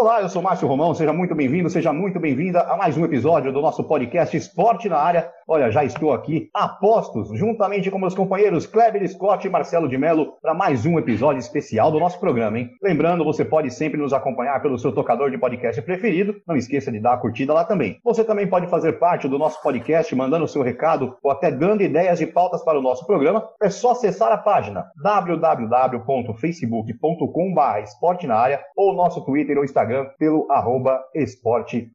Olá, eu sou Márcio Romão, seja muito bem-vindo, seja muito bem-vinda a mais um episódio do nosso podcast Esporte na Área. Olha, já estou aqui a postos, juntamente com meus companheiros Kleber Scott e Marcelo de Mello, para mais um episódio especial do nosso programa, hein? Lembrando, você pode sempre nos acompanhar pelo seu tocador de podcast preferido, não esqueça de dar a curtida lá também. Você também pode fazer parte do nosso podcast mandando o seu recado ou até dando ideias de pautas para o nosso programa. É só acessar a página www.facebook.com.br esporte na área ou nosso Twitter ou Instagram pelo arroba esporte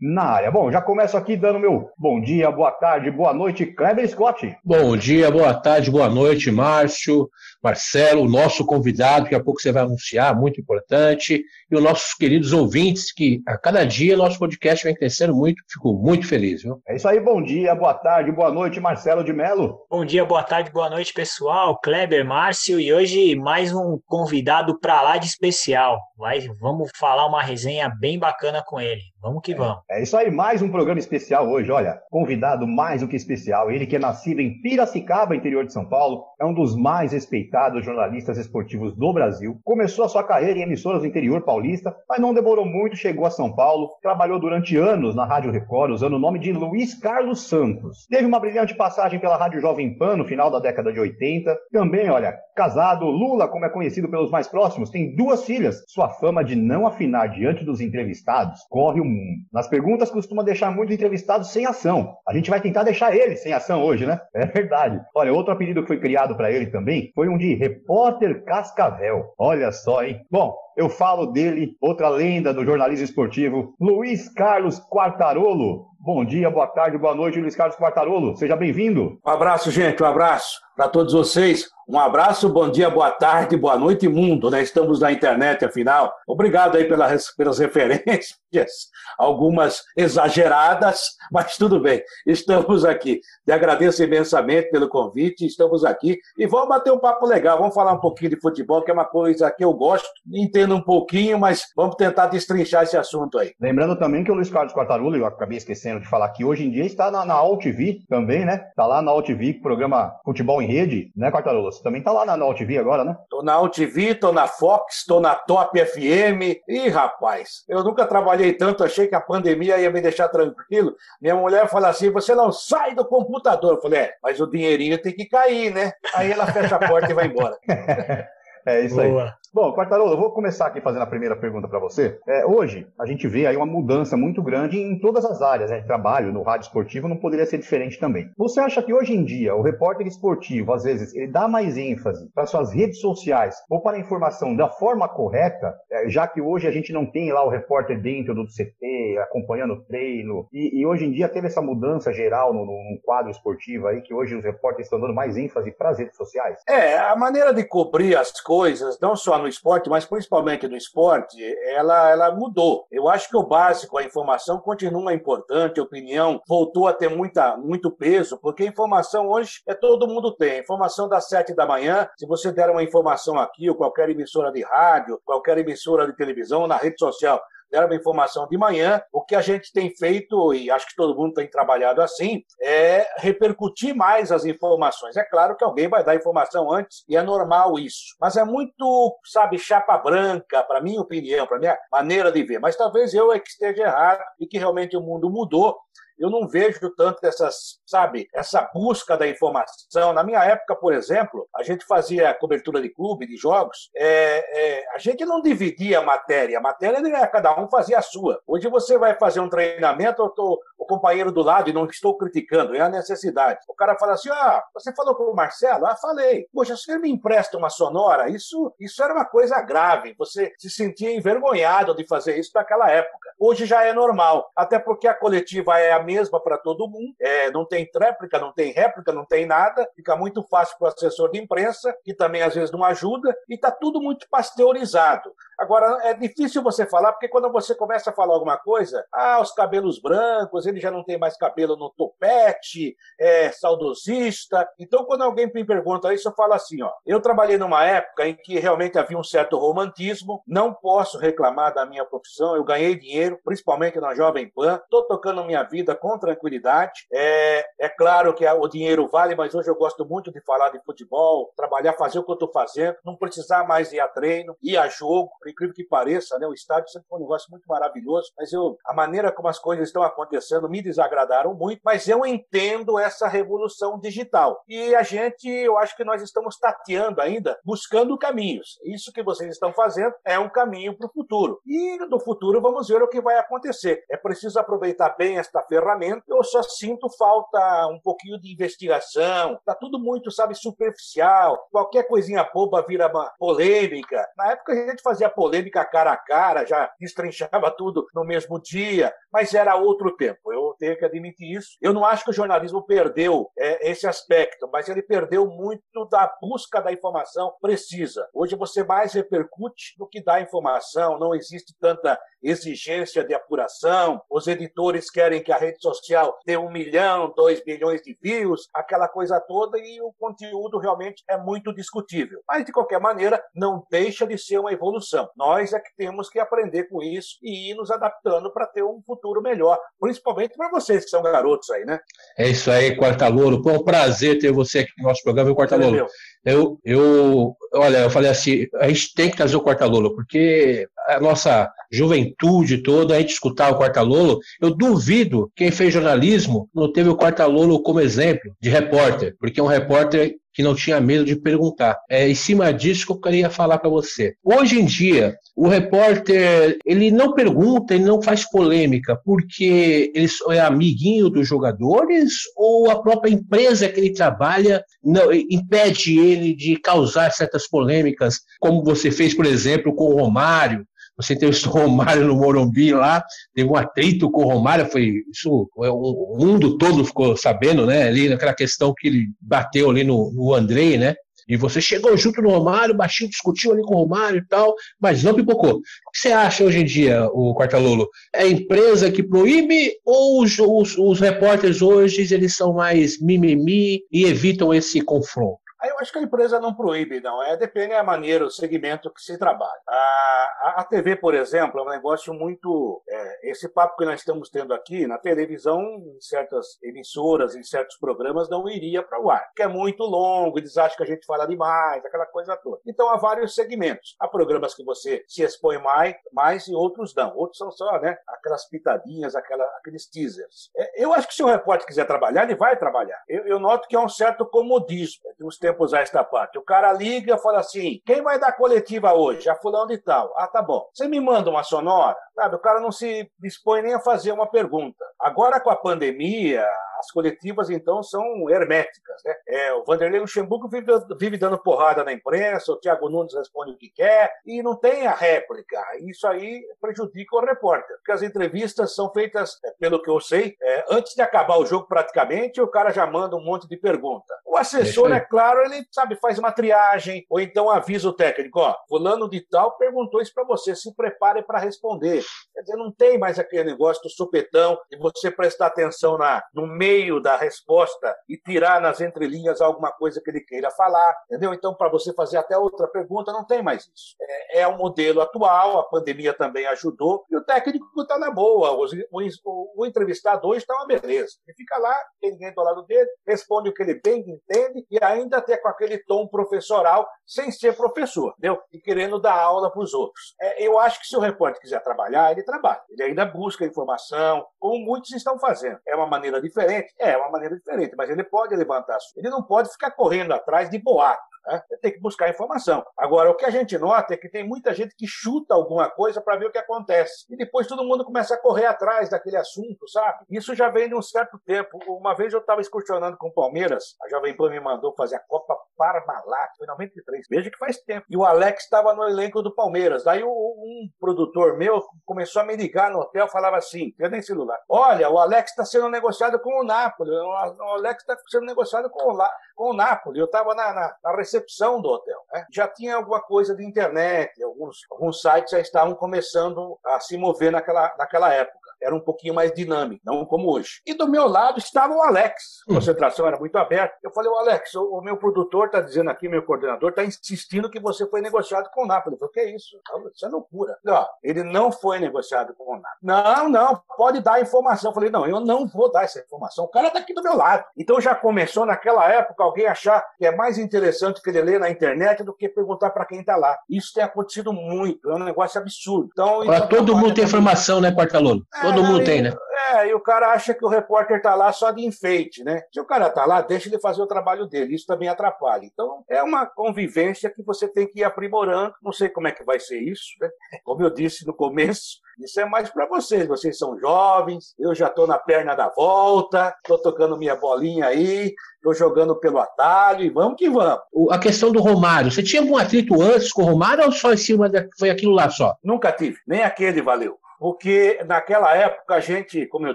na área. Bom, já começo aqui dando meu bom dia, boa tarde, boa noite, Kleber Scott. Bom dia, boa tarde, boa noite, Márcio, Marcelo, nosso convidado, que a pouco você vai anunciar, muito importante, e os nossos queridos ouvintes, que a cada dia nosso podcast vem crescendo muito, fico muito feliz, viu? É isso aí, bom dia, boa tarde, boa noite, Marcelo de Mello. Bom dia, boa tarde, boa noite, pessoal, Kleber, Márcio, e hoje mais um convidado para lá de especial. Vai, vamos falar uma resenha bem bacana com ele. Vamos que vamos. É, é isso aí, mais um programa especial hoje. Olha, convidado mais do que especial. Ele que é nascido em Piracicaba, interior de São Paulo, é um dos mais respeitados jornalistas esportivos do Brasil. Começou a sua carreira em emissoras do interior paulista, mas não demorou muito, chegou a São Paulo, trabalhou durante anos na Rádio Record, usando o nome de Luiz Carlos Santos. Teve uma brilhante passagem pela Rádio Jovem Pan no final da década de 80. Também, olha, casado, Lula, como é conhecido pelos mais próximos, tem duas filhas. Sua fama de não afinar diante dos entrevistados corre o nas perguntas costuma deixar muitos entrevistados sem ação. A gente vai tentar deixar ele sem ação hoje, né? É verdade. Olha, outro apelido que foi criado para ele também foi um de repórter Cascavel. Olha só, hein? Bom, eu falo dele, outra lenda do jornalismo esportivo, Luiz Carlos Quartarolo. Bom dia, boa tarde, boa noite, Luiz Carlos Quartarolo. Seja bem-vindo. Um abraço, gente, um abraço para todos vocês. Um abraço, bom dia, boa tarde, boa noite, mundo, né? Estamos na internet, afinal. Obrigado aí pelas, pelas referências, algumas exageradas, mas tudo bem. Estamos aqui. Te agradeço imensamente pelo convite, estamos aqui e vamos bater um papo legal, vamos falar um pouquinho de futebol, que é uma coisa que eu gosto, entendo um pouquinho, mas vamos tentar destrinchar esse assunto aí. Lembrando também que o Luiz Carlos Quartarolo, eu acabei esquecendo de falar que hoje em dia está na, na AltV também, né? Está lá na AltV, programa Futebol em Rede, né, Quartarolo? Você também tá lá na, na AltV agora, né? Tô na AltV, tô na Fox, tô na Top FM. Ih, rapaz, eu nunca trabalhei tanto, achei que a pandemia ia me deixar tranquilo. Minha mulher fala assim: você não sai do computador. Eu falei, é, mas o dinheirinho tem que cair, né? Aí ela fecha a porta e vai embora. é isso Boa. aí. Bom, Quartarolo, eu vou começar aqui fazendo a primeira pergunta para você. É, hoje, a gente vê aí uma mudança muito grande em todas as áreas né, trabalho, no rádio esportivo não poderia ser diferente também. Você acha que hoje em dia o repórter esportivo, às vezes, ele dá mais ênfase para suas redes sociais ou para a informação da forma correta, é, já que hoje a gente não tem lá o repórter dentro do CT, acompanhando o treino, e, e hoje em dia teve essa mudança geral no, no, quadro esportivo aí, que hoje os repórteres estão dando mais ênfase para as redes sociais? É, a maneira de cobrir as coisas, não só no esporte, mas principalmente no esporte, ela, ela mudou. Eu acho que o básico, a informação continua importante, a opinião voltou a ter muita, muito peso, porque a informação hoje é todo mundo tem. Informação das sete da manhã, se você der uma informação aqui, ou qualquer emissora de rádio, qualquer emissora de televisão, na rede social, deram informação de manhã. O que a gente tem feito, e acho que todo mundo tem trabalhado assim, é repercutir mais as informações. É claro que alguém vai dar informação antes, e é normal isso. Mas é muito, sabe, chapa branca, para minha opinião, para minha maneira de ver. Mas talvez eu é que esteja errado e que realmente o mundo mudou eu não vejo tanto dessas, sabe, essa busca da informação. Na minha época, por exemplo, a gente fazia cobertura de clube, de jogos, é, é, a gente não dividia a matéria, a matéria né, cada um fazia a sua. Hoje você vai fazer um treinamento, eu tô o companheiro do lado, e não estou criticando, é a necessidade. O cara fala assim: ah, você falou com o Marcelo? Ah, falei. Poxa, você me empresta uma sonora? Isso, isso era uma coisa grave. Você se sentia envergonhado de fazer isso naquela época. Hoje já é normal, até porque a coletiva é a mesma para todo mundo, é, não tem tréplica, não tem réplica, não tem nada, fica muito fácil para o assessor de imprensa, que também às vezes não ajuda, e está tudo muito pasteurizado. Agora, é difícil você falar, porque quando você começa a falar alguma coisa, ah, os cabelos brancos, ele já não tem mais cabelo no topete, é saudosista. Então, quando alguém me pergunta isso, eu falo assim, ó, eu trabalhei numa época em que realmente havia um certo romantismo, não posso reclamar da minha profissão, eu ganhei dinheiro, principalmente na Jovem Pan, estou tocando minha vida com tranquilidade. É, é claro que o dinheiro vale, mas hoje eu gosto muito de falar de futebol, trabalhar, fazer o que eu estou fazendo, não precisar mais ir a treino, ir a jogo, por incrível que pareça, né? O estádio sempre foi um negócio muito maravilhoso, mas eu, a maneira como as coisas estão acontecendo me desagradaram muito, mas eu entendo essa revolução digital. E a gente, eu acho que nós estamos tateando ainda, buscando caminhos. Isso que vocês estão fazendo é um caminho para o futuro. E no futuro vamos ver o que vai acontecer. É preciso aproveitar bem esta ferramenta. Eu só sinto falta um pouquinho de investigação. Tá tudo muito, sabe, superficial. Qualquer coisinha boba vira uma polêmica. Na época a gente fazia polêmica cara a cara, já destrinchava tudo no mesmo dia, mas era outro tempo. Eu tenho que admitir isso. Eu não acho que o jornalismo perdeu é, esse aspecto, mas ele perdeu muito da busca da informação precisa. Hoje você mais repercute do que dá informação, não existe tanta exigência de apuração, os editores querem que a rede social tenha um milhão, dois milhões de views, aquela coisa toda, e o conteúdo realmente é muito discutível. Mas, de qualquer maneira, não deixa de ser uma evolução. Nós é que temos que aprender com isso e ir nos adaptando para ter um futuro melhor, principalmente para vocês que são garotos aí, né? É isso aí, Quarta Louro. Foi um prazer ter você aqui no nosso programa, viu, Quarta Louro? Eu, eu, olha, eu falei assim, a gente tem que trazer o Quarta Louro, porque a nossa juventude toda, a gente escutar o Quarta Lolo, eu duvido quem fez jornalismo não teve o Quarta Lolo como exemplo de repórter, porque um repórter que não tinha medo de perguntar. É em cima disso que eu queria falar para você. Hoje em dia, o repórter ele não pergunta, ele não faz polêmica, porque ele é amiguinho dos jogadores ou a própria empresa que ele trabalha não, impede ele de causar certas polêmicas, como você fez, por exemplo, com o Romário, você teve o Romário no Morumbi lá, teve um atrito com o Romário, foi isso, o mundo todo ficou sabendo, né? Ali naquela questão que ele bateu ali no, no Andrei, né? E você chegou junto no Romário, baixinho, discutiu ali com o Romário e tal, mas não pipocou. O que você acha hoje em dia, o Quartalolo? É a empresa que proíbe ou os, os, os repórteres hoje eles são mais mimimi e evitam esse confronto? Eu acho que a empresa não proíbe, não. É, depende da maneira, o segmento que se trabalha. A, a, TV, por exemplo, é um negócio muito. É, esse papo que nós estamos tendo aqui, na televisão, em certas emissoras, em certos programas, não iria para o ar, que é muito longo, eles acham que a gente fala demais, aquela coisa toda. Então há vários segmentos. Há programas que você se expõe mais, mais e outros não. Outros são só né, aquelas pitadinhas, aquela, aqueles teasers. É, eu acho que se o repórter quiser trabalhar, ele vai trabalhar. Eu, eu noto que há um certo comodismo. De uns tempos a esta parte. O cara liga e fala assim: quem vai dar coletiva hoje? A fulano e tal. Ah, tá bom. Você me manda uma sonora? Sabe, o cara não se dispõe nem a fazer uma pergunta. Agora, com a pandemia, as coletivas, então, são herméticas. Né? É, o Vanderlei Luxemburgo vive, vive, dando porrada na imprensa, o Thiago Nunes responde o que quer, e não tem a réplica. Isso aí prejudica o repórter, porque as entrevistas são feitas, é, pelo que eu sei, é, antes de acabar o jogo praticamente, o cara já manda um monte de pergunta. O assessor, é claro, ele sabe, faz uma triagem, ou então avisa o técnico, ó, fulano de tal perguntou isso para você, se prepare para responder. Quer dizer, não tem mais aquele negócio do supetão de você prestar atenção na, no meio da resposta e tirar nas entrelinhas alguma coisa que ele queira falar, entendeu? Então, para você fazer até outra pergunta, não tem mais isso. É, é o modelo atual, a pandemia também ajudou, e o técnico está na boa, o, o, o entrevistador está uma beleza. Ele fica lá, tem ninguém do lado dele, responde o que ele bem entende e ainda até com aquele tom professoral, sem ser professor, entendeu? E querendo dar aula para os outros. É, eu acho que se o repórter quiser trabalhar, ele trabalha. Ele ainda busca informação, como muitos estão fazendo. É uma maneira diferente? É, uma maneira diferente, mas ele pode levantar. Ele não pode ficar correndo atrás de boato. Né? Tem que buscar informação. Agora, o que a gente nota é que tem muita gente que chuta alguma coisa para ver o que acontece. E depois todo mundo começa a correr atrás daquele assunto, sabe? Isso já vem de um certo tempo. Uma vez eu estava excursionando com o Palmeiras, a Jovem Pan me mandou fazer a Copa Parmalat, foi em 93. Veja que faz tempo. E o Alex estava no elenco do Palmeiras. Daí um produtor meu começou a me ligar no hotel, falava assim, eu nem celular. Olha, o Alex está sendo negociado com o Napoli. O Alex está sendo negociado com o, La... com o Napoli. Eu estava na, na, na recepção do hotel. Né? Já tinha alguma coisa de internet, alguns, alguns sites já estavam começando a se mover naquela, naquela época era um pouquinho mais dinâmico, não como hoje. E do meu lado estava o Alex. A hum. concentração era muito aberta. Eu falei, o Alex, o, o meu produtor está dizendo aqui, meu coordenador, está insistindo que você foi negociado com o Napoli. Eu falei, o que é isso? Isso é loucura. Não, ele não foi negociado com o Napoli. Não, não, pode dar informação. Eu falei, não, eu não vou dar essa informação. O cara está aqui do meu lado. Então já começou naquela época alguém achar que é mais interessante que ele ler na internet do que perguntar para quem está lá. Isso tem acontecido muito, é um negócio absurdo. Então, Agora, todo mundo tem informação, né, Quartalolo? É, Todo mundo tem, né? É, e o cara acha que o repórter tá lá só de enfeite, né? Se o cara tá lá, deixa ele fazer o trabalho dele. Isso também atrapalha. Então, é uma convivência que você tem que ir aprimorando. Não sei como é que vai ser isso, né? Como eu disse no começo, isso é mais para vocês. Vocês são jovens, eu já estou na perna da volta, estou tocando minha bolinha aí, estou jogando pelo atalho e vamos que vamos. A questão do Romário, você tinha algum atrito antes com o Romário ou só em cima da... foi aquilo lá só? Nunca tive, nem aquele valeu porque naquela época a gente, como eu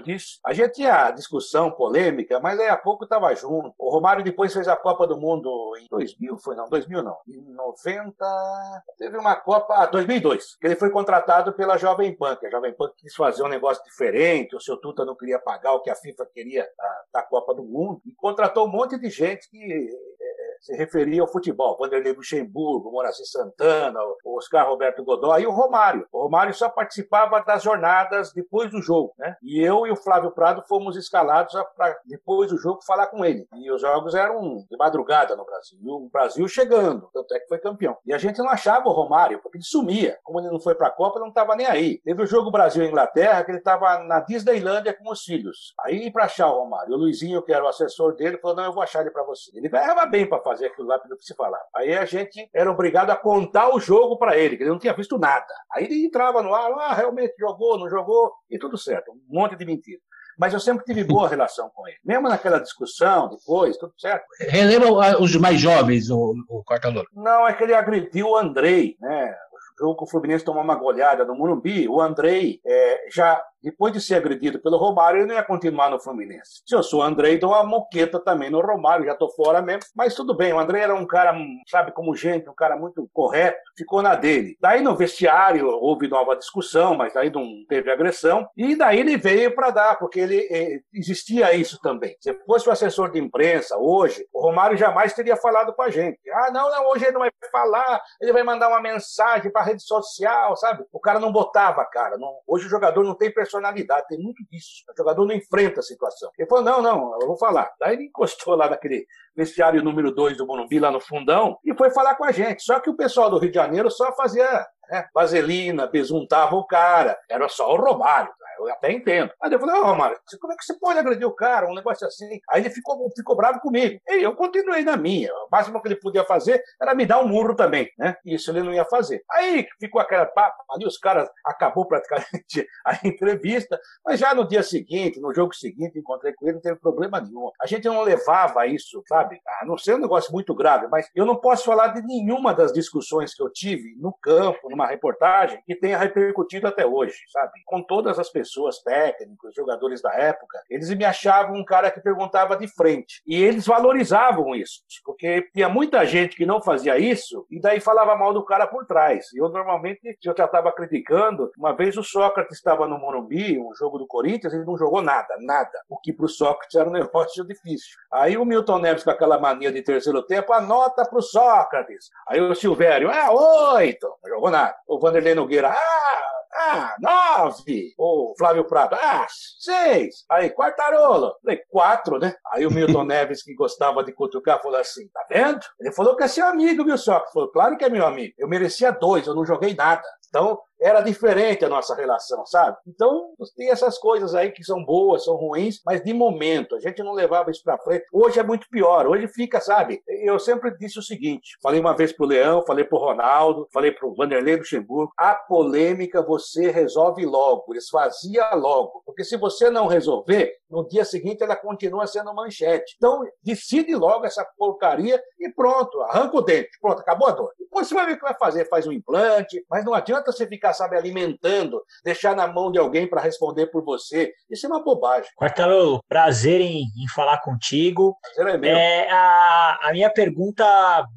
disse, a gente tinha discussão polêmica, mas aí a pouco estava junto. O Romário depois fez a Copa do Mundo em 2000, foi não, 2000 não, em 90, teve uma Copa, ah, 2002, que ele foi contratado pela Jovem Pan, que a Jovem Pan quis fazer um negócio diferente, o seu Tuta não queria pagar o que a FIFA queria da, da Copa do Mundo, e contratou um monte de gente que se referia ao futebol. Vanderlei Luxemburgo, Moraci Santana, Oscar Roberto Godoy e o Romário. O Romário só participava das jornadas depois do jogo, né? E eu e o Flávio Prado fomos escalados para depois do jogo falar com ele. E os jogos eram de madrugada no Brasil. E o Brasil chegando, tanto é que foi campeão. E a gente não achava o Romário, porque ele sumia. Como ele não foi para a Copa, ele não estava nem aí. Teve o jogo Brasil-Inglaterra, que ele estava na Disneylândia com os filhos. Aí, para achar o Romário, o Luizinho, que era o assessor dele, falou: Não, eu vou achar ele para você. Ele ganhava bem para fazer aquilo lá que se falar. Aí a gente era obrigado a contar o jogo para ele, que ele não tinha visto nada. Aí ele entrava no ar, ah, realmente jogou, não jogou, e tudo certo. Um monte de mentira mas eu sempre tive boa relação com ele. Mesmo naquela discussão, depois, tudo certo. Relembra os mais jovens, o, o Cortalor? Não, é que ele agrediu o Andrei, né? O jogo que o Fluminense tomou uma goleada no Morumbi, o Andrei é, já depois de ser agredido pelo Romário, ele não ia continuar no Fluminense. Se eu sou o Andrei, dou uma moqueta também no Romário, já tô fora mesmo. Mas tudo bem, o Andrei era um cara, sabe, como gente, um cara muito correto, ficou na dele. Daí no vestiário houve nova discussão, mas daí não teve agressão. E daí ele veio para dar, porque ele eh, existia isso também. Se fosse o assessor de imprensa hoje, o Romário jamais teria falado com a gente. Ah, não, não, hoje ele não vai falar, ele vai mandar uma mensagem para rede social, sabe? O cara não botava, cara. Não... Hoje o jogador não tem tem muito disso. O jogador não enfrenta a situação. Ele falou: não, não, eu vou falar. Daí ele encostou lá naquele vestiário número 2 do Morumbi, lá no fundão, e foi falar com a gente. Só que o pessoal do Rio de Janeiro só fazia né, vaselina, besuntava o cara. Era só o Romário eu até entendo. Aí eu falei, ô, oh, Romário, como é que você pode agredir o cara? Um negócio assim. Aí ele ficou, ficou bravo comigo. E eu continuei na minha. O máximo que ele podia fazer era me dar um murro também, né? Isso ele não ia fazer. Aí ficou aquela papo, ali os caras acabou praticamente a entrevista, mas já no dia seguinte, no jogo seguinte, encontrei com ele, não teve problema nenhum. A gente não levava isso, sabe? A não ser um negócio muito grave, mas eu não posso falar de nenhuma das discussões que eu tive no campo, numa reportagem, que tenha repercutido até hoje, sabe? Com todas as pessoas, técnicos, jogadores da época, eles me achavam um cara que perguntava de frente. E eles valorizavam isso, porque tinha muita gente que não fazia isso e daí falava mal do cara por trás. Eu normalmente, se eu já estava criticando, uma vez o Sócrates estava no Morumbi, um jogo do Corinthians, ele não jogou nada, nada. O que para o Sócrates era um negócio difícil. Aí o Milton Neves, com aquela mania de terceiro tempo, anota para o Sócrates. Aí o Silvério, ah, oito, não jogou nada. O Vanderlei Nogueira, ah, ah, nove. O Flávio Prado, ah, seis. Aí, Quartarolo. Falei, quatro, né? Aí o Milton Neves, que gostava de cutucar, falou assim, tá vendo? Ele falou que é seu amigo, viu, só? Falou, claro que é meu amigo. Eu merecia dois, eu não joguei nada. Então, era diferente a nossa relação, sabe? Então, tem essas coisas aí que são boas, são ruins, mas de momento, a gente não levava isso para frente. Hoje é muito pior, hoje fica, sabe? Eu sempre disse o seguinte, falei uma vez pro Leão, falei pro Ronaldo, falei pro Vanderlei Luxemburgo, a polêmica você resolve logo, esvazia logo, porque se você não resolver, no dia seguinte ela continua sendo manchete. Então, decide logo essa porcaria e pronto, arranca o dente, pronto, acabou a dor. Depois você vai ver o que vai fazer, faz um implante, mas não adianta você ficar, sabe, alimentando, deixar na mão de alguém para responder por você. Isso é uma bobagem. Quartalo, prazer em, em falar contigo. Prazer é meu. É, a, a minha pergunta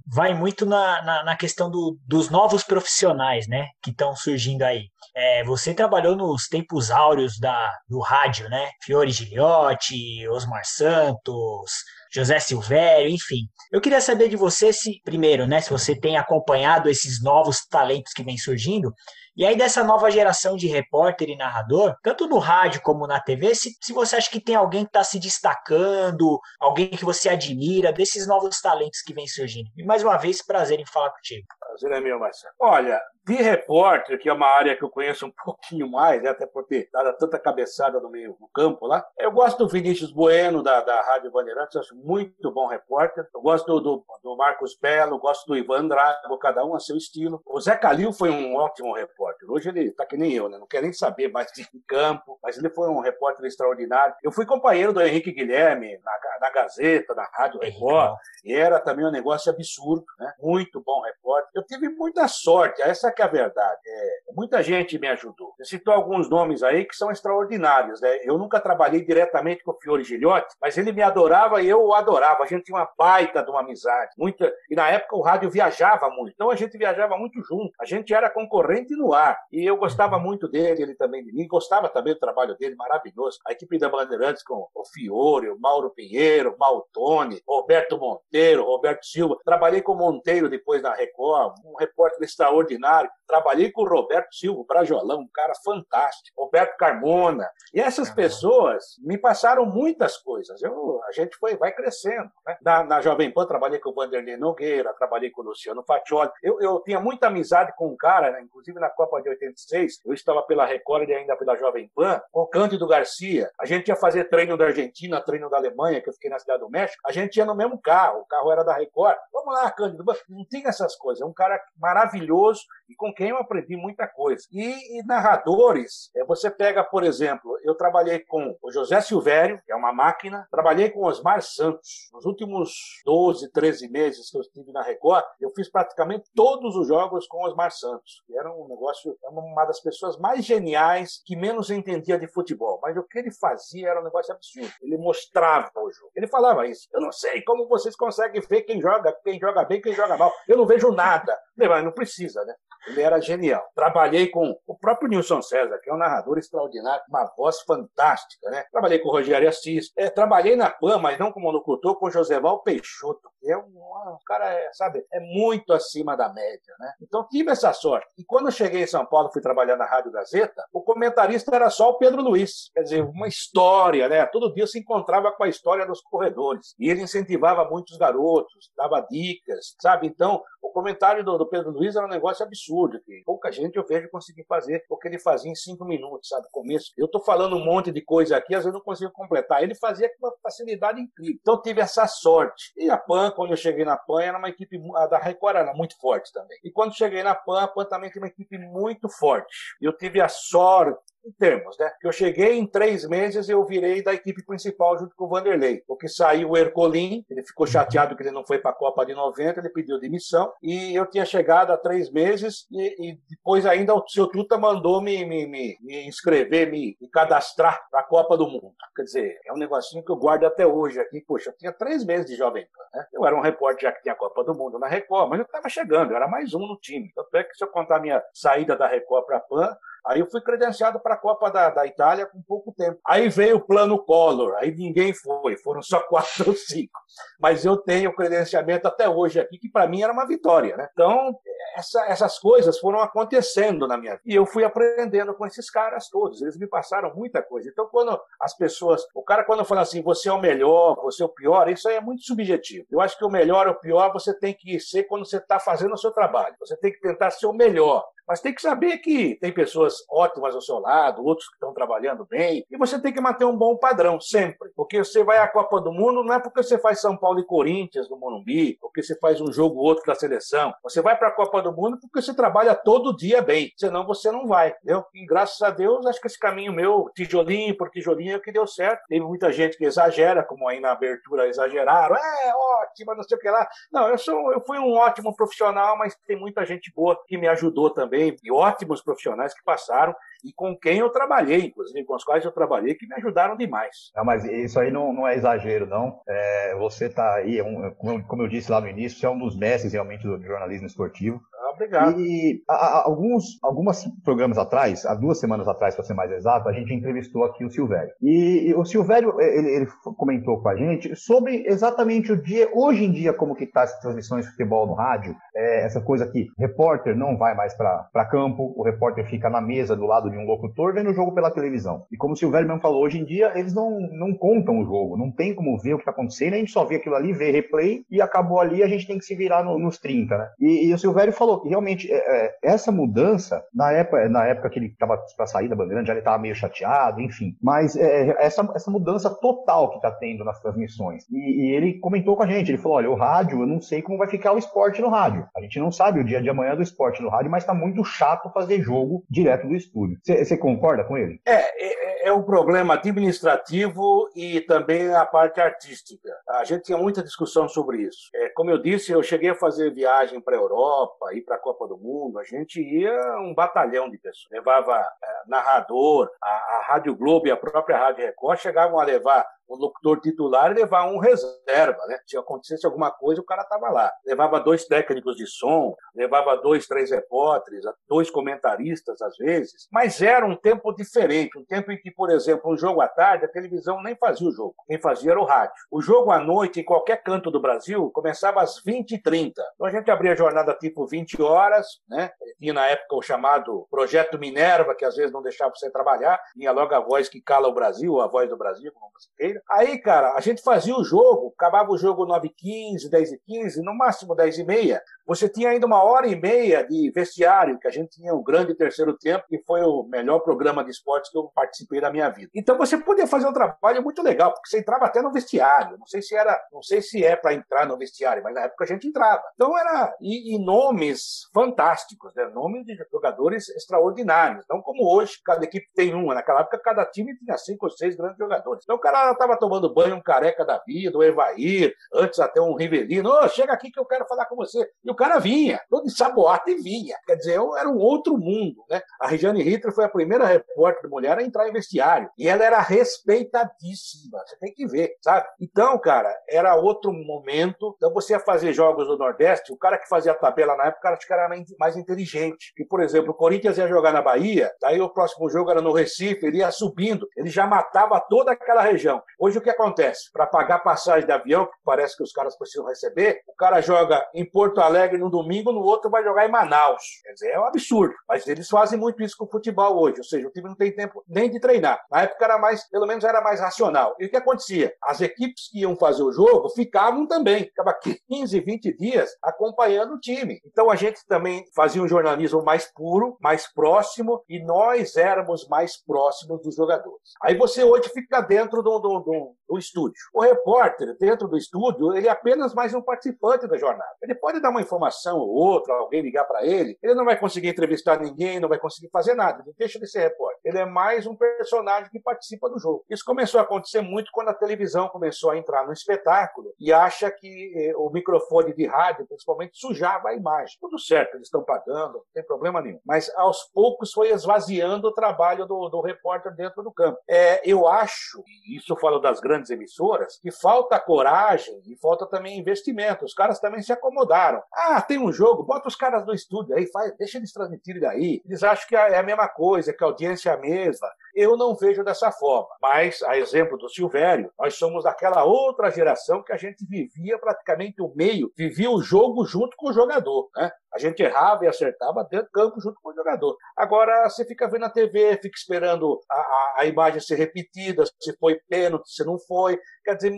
vai muito na, na, na questão do, dos novos profissionais, né, que estão surgindo aí. É, você trabalhou nos tempos áureos da, do rádio, né? Fiore Giliotti, Osmar Santos, José Silvério, enfim. Eu queria saber de você se, primeiro, né, se você tem acompanhado esses novos talentos que vêm surgindo, e aí dessa nova geração de repórter e narrador, tanto no rádio como na TV, se, se você acha que tem alguém que está se destacando, alguém que você admira, desses novos talentos que vêm surgindo. E mais uma vez, prazer em falar contigo. Prazer é meu, Marcelo. Olha, de repórter, que é uma área que eu conheço um pouquinho mais, né, até por ter dado tanta cabeçada no meio do campo lá, eu gosto do Vinícius Bueno, da, da Rádio Bandeirantes, acho muito bom repórter. Eu gosto do, do, do Marcos Belo, gosto do Ivan Drago, cada um a seu estilo. O Zé Calil foi um ótimo repórter. Hoje ele está que nem eu, né? não quer nem saber mais de campo, mas ele foi um repórter extraordinário. Eu fui companheiro do Henrique Guilherme na, na Gazeta, na Rádio Record, e era também um negócio absurdo, né? Muito bom repórter. Eu tive muita sorte, essa que é a verdade. É, muita gente me ajudou. Você citou alguns nomes aí que são extraordinários. Né? Eu nunca trabalhei diretamente com o Fiore Gilhote, mas ele me adorava e eu o adorava. A gente tinha uma baita de uma amizade. Muita... E na época o rádio viajava muito. Então a gente viajava muito junto. A gente era concorrente no E eu gostava muito dele, ele também de mim. Gostava também do trabalho dele, maravilhoso. A equipe da Bandeirantes com o Fiore, o Mauro Pinheiro, o Maltone, Roberto Monteiro, Roberto Silva. Trabalhei com o Monteiro depois na Record, um repórter extraordinário. Trabalhei com o Roberto Silva, Brajolão, um cara fantástico. Roberto Carmona. E essas pessoas me passaram muitas coisas. Eu, a gente foi, vai crescendo. Né? Na, na Jovem Pan, trabalhei com o Vanderlei Nogueira, trabalhei com o Luciano Faccioli. Eu, eu tinha muita amizade com um cara, né? inclusive na Copa de 86, eu estava pela Record e ainda pela Jovem Pan, com Cândido Garcia. A gente ia fazer treino da Argentina, treino da Alemanha, que eu fiquei na Cidade do México. A gente ia no mesmo carro, o carro era da Record. Vamos lá, Cândido. Não tem essas coisas. É um cara maravilhoso e com quem eu aprendi muita coisa. E, e narradores, é, você pega, por exemplo, eu trabalhei com o José Silvério, que é uma máquina, trabalhei com Osmar Santos. Nos últimos 12, 13 meses que eu estive na Record, eu fiz praticamente todos os jogos com Osmar Santos, que era um negócio, uma das pessoas mais geniais que menos entendia de futebol. Mas o que ele fazia era um negócio absurdo. Ele mostrava o jogo. Ele falava isso. Eu não sei como vocês conseguem ver quem joga, quem joga bem, quem joga mal. Eu não vejo nada. Não precisa, né? Ele era genial. Trabalhei com o próprio Nilson César, que é um narrador extraordinário, uma voz fantástica, né? Trabalhei com o Rogério Assis. É, trabalhei na PAN, mas não como locutor, com o Joseval Peixoto, que é um, um cara, é, sabe, é muito acima da média, né? Então tive essa sorte. E quando cheguei em São Paulo, fui trabalhar na Rádio Gazeta, o comentarista era só o Pedro Luiz. Quer dizer, uma história, né? Todo dia se encontrava com a história dos corredores. E ele incentivava muitos garotos, dava dicas, sabe? Então, comentário do, do Pedro Luiz era um negócio absurdo, que pouca gente eu vejo conseguir fazer o que ele fazia em cinco minutos, sabe? Começo. Eu tô falando um monte de coisa aqui, às vezes não consigo completar. Ele fazia com uma facilidade incrível. Então tive essa sorte. E a PAN, quando eu cheguei na PAN, era uma equipe, da Record era muito forte também. E quando cheguei na PAN, a PAN também tinha uma equipe muito forte. Eu tive a sorte em termos, né? Eu cheguei em três meses eu virei da equipe principal junto com o Vanderlei, porque saiu o Ercolim, ele ficou chateado que ele não foi para a Copa de 90, ele pediu demissão, e eu tinha chegado há três meses, e, e depois ainda o seu Tuta mandou me, me, me, me inscrever, me, me cadastrar para a Copa do Mundo. Quer dizer, é um negocinho que eu guardo até hoje aqui. Poxa, eu tinha três meses de Jovem Pan, né? Eu era um repórter já que tinha a Copa do Mundo na Record, mas eu estava chegando, eu era mais um no time. Tanto é que se eu contar a minha saída da Record para a PAN, Aí eu fui credenciado para a Copa da, da Itália com pouco tempo. Aí veio o plano Collor, aí ninguém foi, foram só quatro ou cinco. Mas eu tenho credenciamento até hoje aqui, que para mim era uma vitória. Né? Então, essa, essas coisas foram acontecendo na minha vida. E eu fui aprendendo com esses caras todos. Eles me passaram muita coisa. Então, quando as pessoas. O cara, quando fala assim, você é o melhor, você é o pior, isso aí é muito subjetivo. Eu acho que o melhor ou o pior você tem que ser quando você está fazendo o seu trabalho. Você tem que tentar ser o melhor. Mas tem que saber que tem pessoas ótimas ao seu lado, outros que estão trabalhando bem, e você tem que manter um bom padrão sempre. Porque você vai à Copa do Mundo não é porque você faz São Paulo e Corinthians no Morumbi, porque você faz um jogo ou outro da seleção. Você vai para a Copa do Mundo porque você trabalha todo dia bem, senão você não vai, entendeu? E graças a Deus, acho que esse caminho meu, tijolinho por tijolinho, é que deu certo. Teve muita gente que exagera, como aí na abertura exageraram, é ótima, não sei o que lá. Não, eu sou, eu fui um ótimo profissional, mas tem muita gente boa que me ajudou também, e ótimos profissionais que passaram e com quem eu trabalhei, inclusive com os quais eu trabalhei, que me ajudaram demais. Não, mas isso aí não, não é exagero, não. É, você está aí, é um, como eu disse lá no início, você é um dos mestres realmente do jornalismo esportivo obrigado. E alguns algumas programas atrás, há duas semanas atrás, para ser mais exato, a gente entrevistou aqui o Silvério. E, e o Silvério, ele, ele, comentou com a gente sobre exatamente o dia, hoje em dia, como que está as transmissões de futebol no rádio, é, essa coisa que repórter não vai mais para campo, o repórter fica na mesa do lado de um locutor vendo o jogo pela televisão. E como o Silvério mesmo falou, hoje em dia eles não, não contam o jogo, não tem como ver o que está acontecendo, a gente só vê aquilo ali, vê replay e acabou ali, a gente tem que se virar no, nos 30, né? E, e o Silvério falou realmente é, é, essa mudança, na época, na época que ele estava para sair da Bandeirante, já ele estava meio chateado, enfim. Mas é, essa, essa mudança total que está tendo nas transmissões. E, e, ele comentou com a gente, ele falou, olha, o rádio, eu não sei como vai ficar o esporte no rádio. A gente não sabe o dia de amanhã do esporte no rádio, mas está muito chato fazer jogo direto do estúdio. Você concorda com ele? É, é, é um problema administrativo e também a parte artística. A gente tinha muita discussão sobre isso. É, como eu disse, eu cheguei a fazer viagem para a Europa, ir para a Copa do Mundo, a gente ia um batalhão de pessoas. Levava é, narrador, a, a Rádio Globo e a própria Rádio Record chegavam a levar o locutor titular e levar um reserva, né? Se acontecesse alguma coisa, o cara estava lá. Levava dois técnicos de som, levava dois, três repórteres, dois comentaristas às vezes, mas era um tempo diferente, um tempo em que, por exemplo, um jogo à tarde, a televisão nem fazia o jogo, quem fazia era o rádio. O jogo à noite, em qualquer canto do Brasil, começava às 20h30. Então a gente abria a jornada tipo 20 horas, né? Tinha na época o chamado Projeto Minerva, que às vezes não deixava você trabalhar, tinha logo a voz que cala o Brasil, a voz do Brasil, como você queira. Aí, cara, a gente fazia o jogo, acabava o jogo 9h15, 10h15, no máximo 10h30. Você tinha ainda uma hora e meia de vestiário, que a gente tinha o grande terceiro tempo, que foi o melhor programa de esportes que eu participei da minha vida. Então você podia fazer um trabalho muito legal, porque você entrava até no vestiário. Não sei se era, não sei se é para entrar no vestiário, mas na época a gente entrava. Então era e, e nomes fantásticos, né? nomes de jogadores extraordinários. Não como hoje, cada equipe tem uma. Naquela época cada time tinha cinco ou seis grandes jogadores. Então o cara estava tomando banho um careca da vida, o Evair, antes até um Rivelino. Oh, chega aqui que eu quero falar com você. E o cara vinha, todo ensaboado e vinha. Quer dizer, era um outro mundo, né? A Regiane Hitler foi a primeira repórter mulher a entrar em vestiário. E ela era respeitadíssima. Você tem que ver, sabe? Então, cara, era outro momento. Então, você ia fazer jogos do Nordeste, o cara que fazia a tabela na época, acho que era mais inteligente. Que, por exemplo, o Corinthians ia jogar na Bahia, daí o próximo jogo era no Recife, ele ia subindo, ele já matava toda aquela região. Hoje o que acontece? Para pagar passagem de avião, que parece que os caras precisam receber, o cara joga em Porto Alegre no domingo, no outro vai jogar em Manaus. Quer dizer, é um absurdo. Mas eles fazem muito isso com o futebol hoje, ou seja, o time não tem tempo nem de treinar. Na época era mais, pelo menos era mais racional. E o que acontecia? As equipes que iam fazer o jogo ficavam também, ficava 15, 20 dias acompanhando o time. Então a gente também fazia um jornalismo mais puro, mais próximo, e nós éramos mais próximos dos jogadores. Aí você hoje fica dentro do, do, do, estúdio. O repórter, dentro do estúdio, ele é apenas mais um participante da jornada. Ele pode dar uma informação ou outra, alguém ligar para ele, ele não vai conseguir entrevistar ninguém, não vai conseguir fazer nada. Ele deixa de ser repórter. Ele é mais um personagem que participa do jogo. Isso começou a acontecer muito quando a televisão começou a entrar no espetáculo e acha que eh, o microfone de rádio, principalmente, sujava a imagem. Tudo certo, eles estão pagando, não tem problema nenhum. Mas aos poucos foi esvaziando o trabalho do, do repórter dentro do campo. É, eu acho, e isso eu falo das grandes emissoras, que falta coragem e falta também investimento. Os caras também se acomodaram. Ah, tem um jogo, bota os caras no estúdio aí, faz, deixa eles transmitirem daí. Eles acham que é a mesma coisa, que a audiência é a mesma. Eu não vejo dessa forma. Mas, a exemplo do Silvério, nós somos daquela outra geração que a gente vivia praticamente o meio, vivia o jogo junto com o jogador. Né? A gente errava e acertava dentro do campo junto com o jogador. Agora você fica vendo na TV, fica esperando a, a, a imagem ser repetida, se foi pênalti, se não foi. Quer dizer,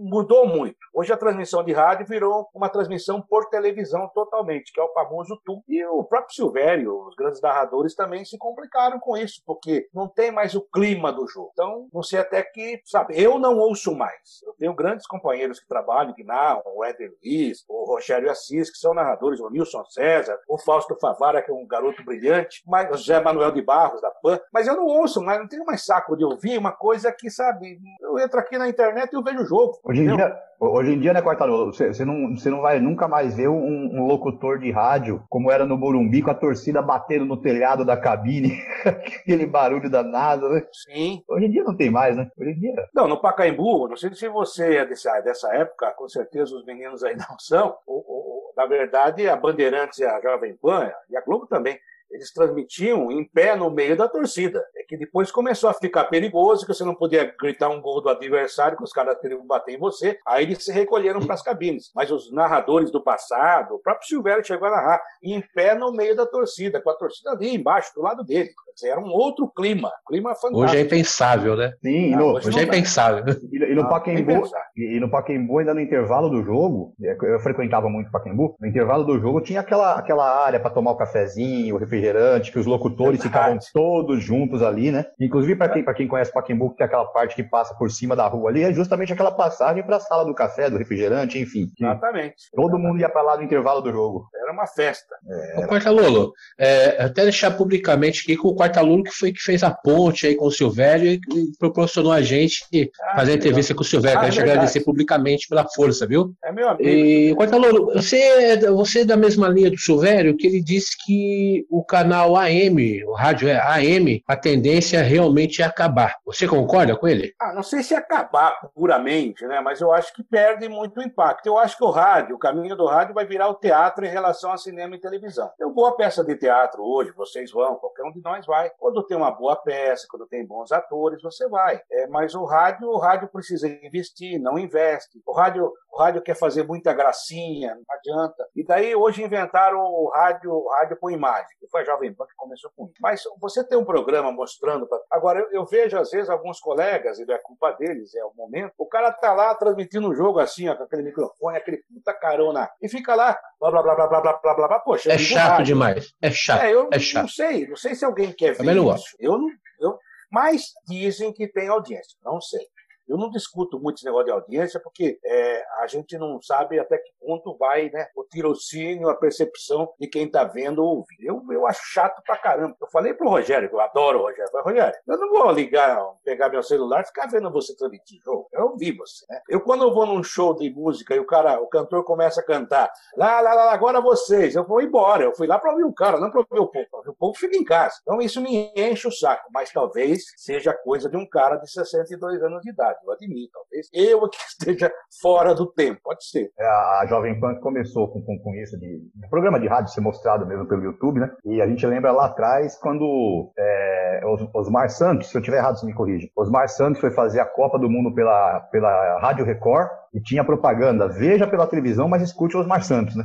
mudou muito. Hoje a transmissão de rádio virou uma transmissão por televisão totalmente, que é o famoso tubo. E o próprio Silvério, os grandes narradores também se complicaram com isso, porque não tem mais o clima do jogo. Então, não sei até que, sabe, eu não ouço mais. Eu tenho grandes companheiros que trabalham, que narram, o Éder Luiz, o Rogério Assis, que são narradores, o Nilson César, o Fausto Favara, que é um garoto brilhante, mas o José Manuel de Barros, da PAN. Mas eu não ouço mais, não tenho mais saco de ouvir uma coisa que, sabe, eu entro aqui na internet e eu vejo o jogo. Hoje em dia, hoje em dia, né, Quartarolo, você, você, não, você não vai nunca mais ver um, um, locutor de rádio, como era no Morumbi, com a torcida batendo no telhado da cabine, aquele barulho da NASA, né? Sim. Hoje em dia não tem mais, né? Hoje em dia. Não, no Pacaembu, não sei se você é dessa, dessa época, com certeza os meninos aí não são. O, o, na verdade, a Bandeirantes e a Jovem Pan, e a Globo também, eles transmitiam em pé no meio da torcida. É que depois começou a ficar perigoso, que você não podia gritar um gol do adversário, que os caras queriam bater em você. Aí eles se recolheram para as cabines. Mas os narradores do passado, o próprio Silvério chegou a narrar, em pé no meio da torcida, com a torcida ali embaixo, do lado dele. Quer dizer, era um outro clima, clima fantástico. Hoje é impensável, né? Sim, no, hoje, hoje é impensável. E, e no ah, Pacaembu, e, e no Pacaembu, ainda no intervalo do jogo, eu frequentava muito o Pacaembu, no intervalo do jogo tinha aquela, aquela área para tomar o cafezinho, o refrigerante refrigerante, que os locutores é ficavam todos juntos ali, né? Inclusive, para quem, quem conhece Paquembu, que tem aquela parte que passa por cima da rua ali, é justamente aquela passagem para a sala do café, do refrigerante, enfim. Exatamente. Todo exatamente. mundo ia para lá no intervalo do jogo. Era uma festa. É, o Quartalolo, é, até deixar publicamente aqui que o Quartalolo que foi que fez a ponte aí com o Silvério e, e proporcionou a gente ah, fazer a entrevista com o Silvério. Ah, Quero te agradecer publicamente pela força, viu? É meu amigo. E, Quartalolo, você, é você é da mesma linha do Silvério, que ele disse que o canal AM, o rádio é AM, a tendência realmente é acabar. Você concorda com ele? Ah, não sei se acabar puramente, né? Mas eu acho que perde muito impacto. Eu acho que o rádio, o caminho do rádio vai virar o teatro em relação a cinema e televisão. Tem boa peça de teatro hoje, vocês vão, qualquer um de nós vai. Quando tem uma boa peça, quando tem bons atores, você vai. É, mas o rádio, o rádio precisa investir, não investe. O rádio, o rádio quer fazer muita gracinha, não adianta. E daí hoje inventaram o rádio, o rádio com imagem, foi a Jovem Pan que começou com isso. Mas você tem um programa mostrando. Pra... Agora, eu, eu, vejo às vezes alguns colegas, e não é culpa deles, é o momento, o cara tá lá transmitindo um jogo assim, ó, com aquele microfone, aquele puta carona, e fica lá, blá blá blá blá blá blá blá blá, blá. poxa. É chato rádio. demais. É chato. É, eu é chato. não sei, não sei se alguém quer ver isso. Eu não. Eu... Mas dizem que tem audiência, não sei. Eu não discuto muito esse negócio de audiência, porque é, a gente não sabe até que ponto vai né, o tirocínio, a percepção de quem está vendo ou ouvindo. Eu, eu acho chato pra caramba. Eu falei pro Rogério, que eu adoro o Rogério, falei, Rogério, eu não vou ligar, pegar meu celular e ficar vendo você transmitir jogo. Eu ouvi você. Né? Eu, quando eu vou num show de música e o cara, o cantor começa a cantar, lá, lá, lá, agora vocês, eu vou embora. Eu fui lá para ouvir o cara, não para ouvir o povo. O povo fica em casa. Então isso me enche o saco, mas talvez seja coisa de um cara de 62 anos de idade eu admito. Talvez eu que esteja fora do tempo, pode ser. É, a Jovem Pan começou com, com, com isso, de, de, programa de rádio ser mostrado mesmo pelo YouTube, né? E a gente lembra lá atrás quando é, Osmar Santos, se eu tiver errado, você me corrige. Osmar Santos foi fazer a Copa do Mundo pela, pela Rádio Record e tinha propaganda. Veja pela televisão, mas escute Osmar Santos, né?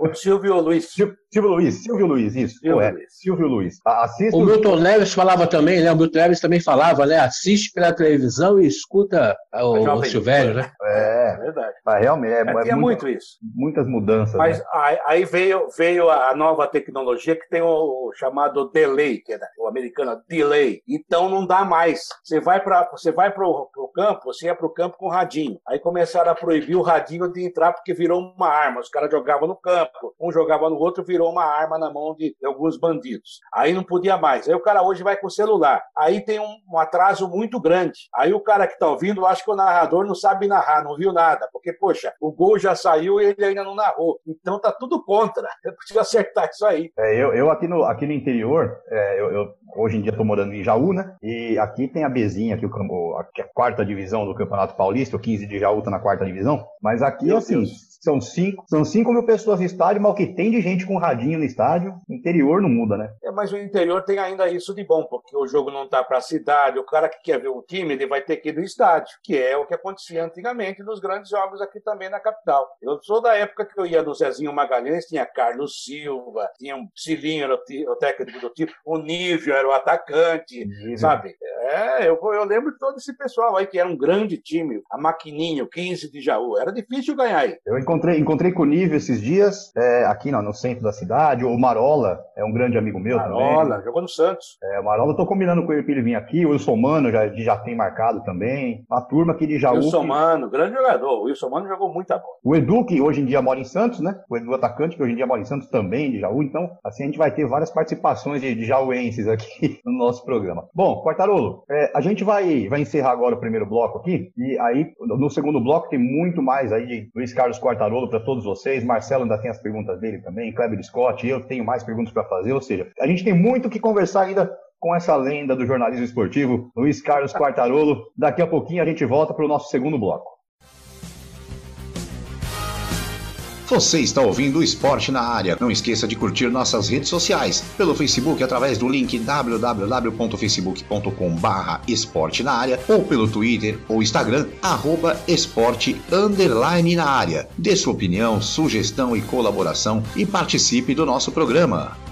O Silvio Luiz. Silvio Luiz, Silvio Luiz, isso. Silvio, é. Luiz. Silvio Luiz. Assista o Milton Neves falava também, né? O Milton Neves também falava, né? Assiste pela televisão e escuta o, o Silvério, né? É, é verdade. Mas realmente, é, é, é muito isso. Muitas mudanças. Mas né? aí veio, veio a nova tecnologia que tem o chamado delay, que é o americano delay. Então não dá mais. Você vai para você vai pro, pro campo, você ia pro campo com radinho. Aí começaram a proibir o radinho de entrar porque virou uma arma. Os caras jogavam no campo, um jogava no outro, virou uma arma na mão de, de alguns bandidos. Aí não podia mais. Aí o cara hoje vai com o celular. Aí tem um, um atraso muito grande. Aí o cara que está ouvindo acha que o narrador não sabe narrar, não viu nada, porque, poxa, o gol já saiu e ele ainda não narrou. Então tá tudo contra. Eu preciso acertar isso aí. É, eu, eu aqui, no, aqui no interior, é, eu, eu Hoje em dia estou morando em Jaú, né? E aqui tem a Bezinha, aqui, o, a, a quarta divisão do Campeonato Paulista, o 15 de Jaú tá na quarta divisão. Mas aqui, Meu assim, Deus. são cinco, são cinco mil pessoas no estádio, mas o que tem de gente com radinho no estádio, interior não muda, né? É, mas o interior tem ainda isso de bom, porque o jogo não tá para a cidade, o cara que quer ver o time, ele vai ter que ir no estádio, que é o que acontecia antigamente nos grandes jogos aqui também na capital. Eu sou da época que eu ia no Zezinho Magalhães, tinha Carlos Silva, tinha um Cilinho, era o técnico do time, o Nível era o atacante, sabe? É, eu, eu lembro de todo esse pessoal aí que era um grande time, a Maquininho, 15 de Jaú, era difícil ganhar aí. Eu encontrei, encontrei com o Nível esses dias, é, aqui no, no, centro da cidade, o Marola é um grande amigo meu Marola, também. Marola, jogou no Santos. É, o Marola, eu tô combinando com ele para ele vir aqui, o Wilson Mano já, já tem marcado também, a turma aqui de Jaú. Wilson Mano, grande jogador, o Wilson Mano jogou muita bola. O Edu, que hoje em dia mora em Santos, né? O Edu atacante, que hoje em dia mora em Santos também, de Jaú, então, assim, a gente vai ter várias participações de, de jauenses aqui no nosso programa. Bom, Quartarolo, é, a gente vai, vai encerrar agora o primeiro bloco aqui, e aí no segundo bloco tem muito mais aí de Luiz Carlos Quartarolo para todos vocês. Marcelo ainda tem as perguntas dele também, Kleber Scott, eu tenho mais perguntas para fazer, ou seja, a gente tem muito que conversar ainda com essa lenda do jornalismo esportivo, Luiz Carlos Quartarolo. Daqui a pouquinho a gente volta para o nosso segundo bloco. Você está ouvindo o Esporte na Área. Não esqueça de curtir nossas redes sociais. Pelo Facebook, através do link www.facebook.com barra esporte na área ou pelo Twitter ou Instagram, arroba esporte underline na área. Dê sua opinião, sugestão e colaboração e participe do nosso programa.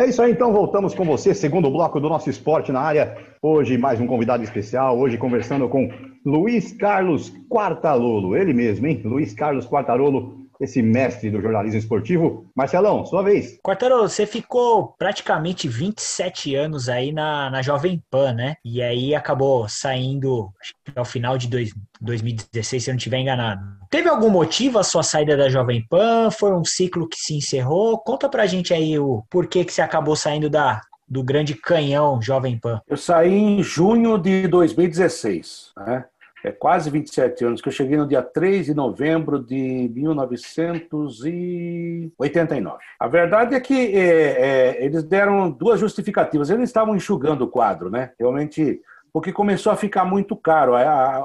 É isso aí, então voltamos com você, segundo bloco do nosso esporte na área. Hoje mais um convidado especial, hoje conversando com Luiz Carlos Quartalolo, ele mesmo, hein? Luiz Carlos Quartarolo, esse mestre do jornalismo esportivo. Marcelão, sua vez. Quartarolo, você ficou praticamente 27 anos aí na, na Jovem Pan, né? E aí acabou saindo acho que ao final de dois, 2016, se eu não estiver enganado. Teve algum motivo a sua saída da Jovem Pan? Foi um ciclo que se encerrou? Conta pra gente aí o porquê que você acabou saindo da, do grande canhão Jovem Pan? Eu saí em junho de 2016, né? É quase 27 anos, que eu cheguei no dia 3 de novembro de 1989. A verdade é que é, é, eles deram duas justificativas. Eles estavam enxugando o quadro, né? Realmente porque começou a ficar muito caro.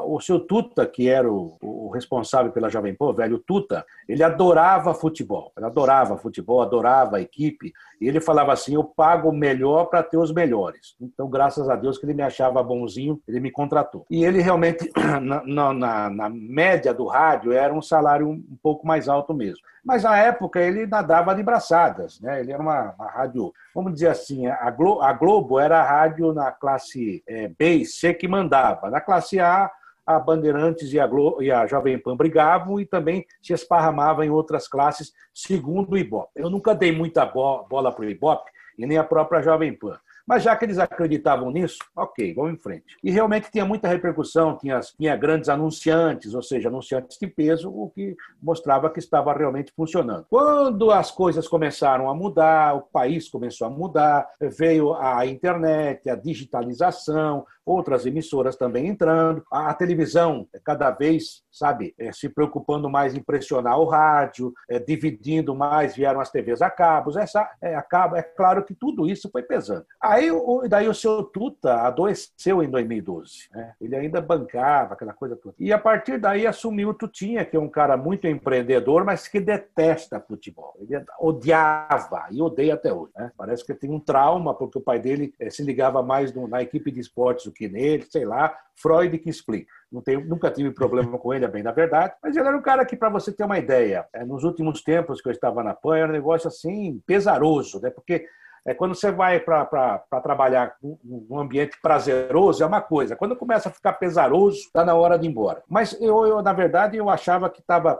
O seu Tuta, que era o, o responsável pela Jovem Pan, o velho Tuta, ele adorava futebol. Ele adorava futebol, adorava a equipe. E ele falava assim: eu pago melhor para ter os melhores. Então, graças a Deus que ele me achava bonzinho, ele me contratou. E ele realmente, na, na, na média do rádio, era um salário um pouco mais alto mesmo. Mas na época ele nadava de braçadas, né? Ele era uma, uma rádio, vamos dizer assim, a Globo, a Globo era a rádio na classe é, B e C que mandava. Na classe A, a Bandeirantes e a, Globo, e a Jovem Pan brigavam e também se esparramavam em outras classes, segundo o Ibope. Eu nunca dei muita bola para o Ibope e nem a própria Jovem Pan. Mas já que eles acreditavam nisso, ok, vamos em frente. E realmente tinha muita repercussão, tinha, tinha grandes anunciantes, ou seja, anunciantes de peso, o que mostrava que estava realmente funcionando. Quando as coisas começaram a mudar, o país começou a mudar, veio a internet, a digitalização, outras emissoras também entrando, a, televisão cada vez, sabe, é, se preocupando mais em pressionar o rádio, é, dividindo mais, vieram as TVs a cabos, essa é, a cabo, é claro que tudo isso foi pesando. Aí o, daí o seu Tuta adoeceu em 2012, né? ele ainda bancava aquela coisa toda. E a partir daí assumiu o Tutinha, que é um cara muito empreendedor, mas que detesta futebol. Ele odiava e odeia até hoje. Né? Parece que tem um trauma, porque o pai dele é, se ligava mais no, na equipe de esportes que nele, sei lá, Freud que explica. Tenho, nunca tive problema com ele, é bem da verdade, mas ele era um cara que, para você ter uma ideia, é, nos últimos tempos que eu estava na PAN, era um negócio assim, pesaroso, né? porque é, quando você vai para trabalhar num ambiente prazeroso, é uma coisa. Quando começa a ficar pesaroso, está na hora de ir embora. Mas eu, eu na verdade, eu achava que tava,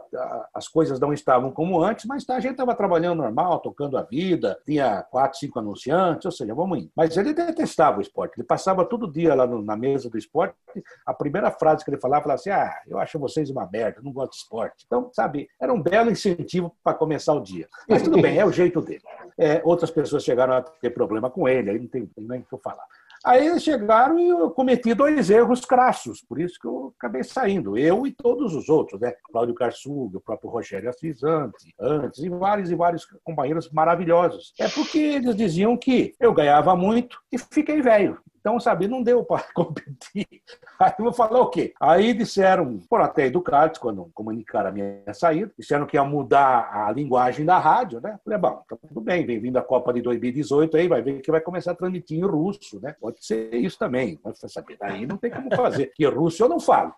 as coisas não estavam como antes, mas a gente estava trabalhando normal, tocando a vida, tinha quatro, cinco anunciantes, ou seja, vamos indo. Mas ele detestava o esporte. Ele passava todo dia lá no, na mesa do esporte. A primeira frase que ele falava, falava assim: Ah, eu acho vocês uma merda, não gosto de esporte. Então, sabe, era um belo incentivo para começar o dia. Mas tudo bem, é o jeito dele. É, outras pessoas chegaram a ter problema com ele, aí não tem, nem o que falar. Aí eles chegaram e eu cometi dois erros crassos, por isso que eu acabei saindo. Eu e todos os outros, né? Cláudio Carçuga, o próprio Rogério Assis antes, antes, e vários e vários companheiros maravilhosos. É porque eles diziam que eu ganhava muito e fiquei velho. Então, sabe, não deu para competir. Aí eu vou falar o quê? Aí disseram, foram até educados quando comunicaram a minha saída, disseram que ia mudar a linguagem da rádio, né? Falei, bom, tá tudo bem, vem vindo a Copa de 2018 aí, vai ver que vai começar a transmitir em russo, né? Pode ser isso também. Mas saber, daí não tem como fazer, que russo eu não falo.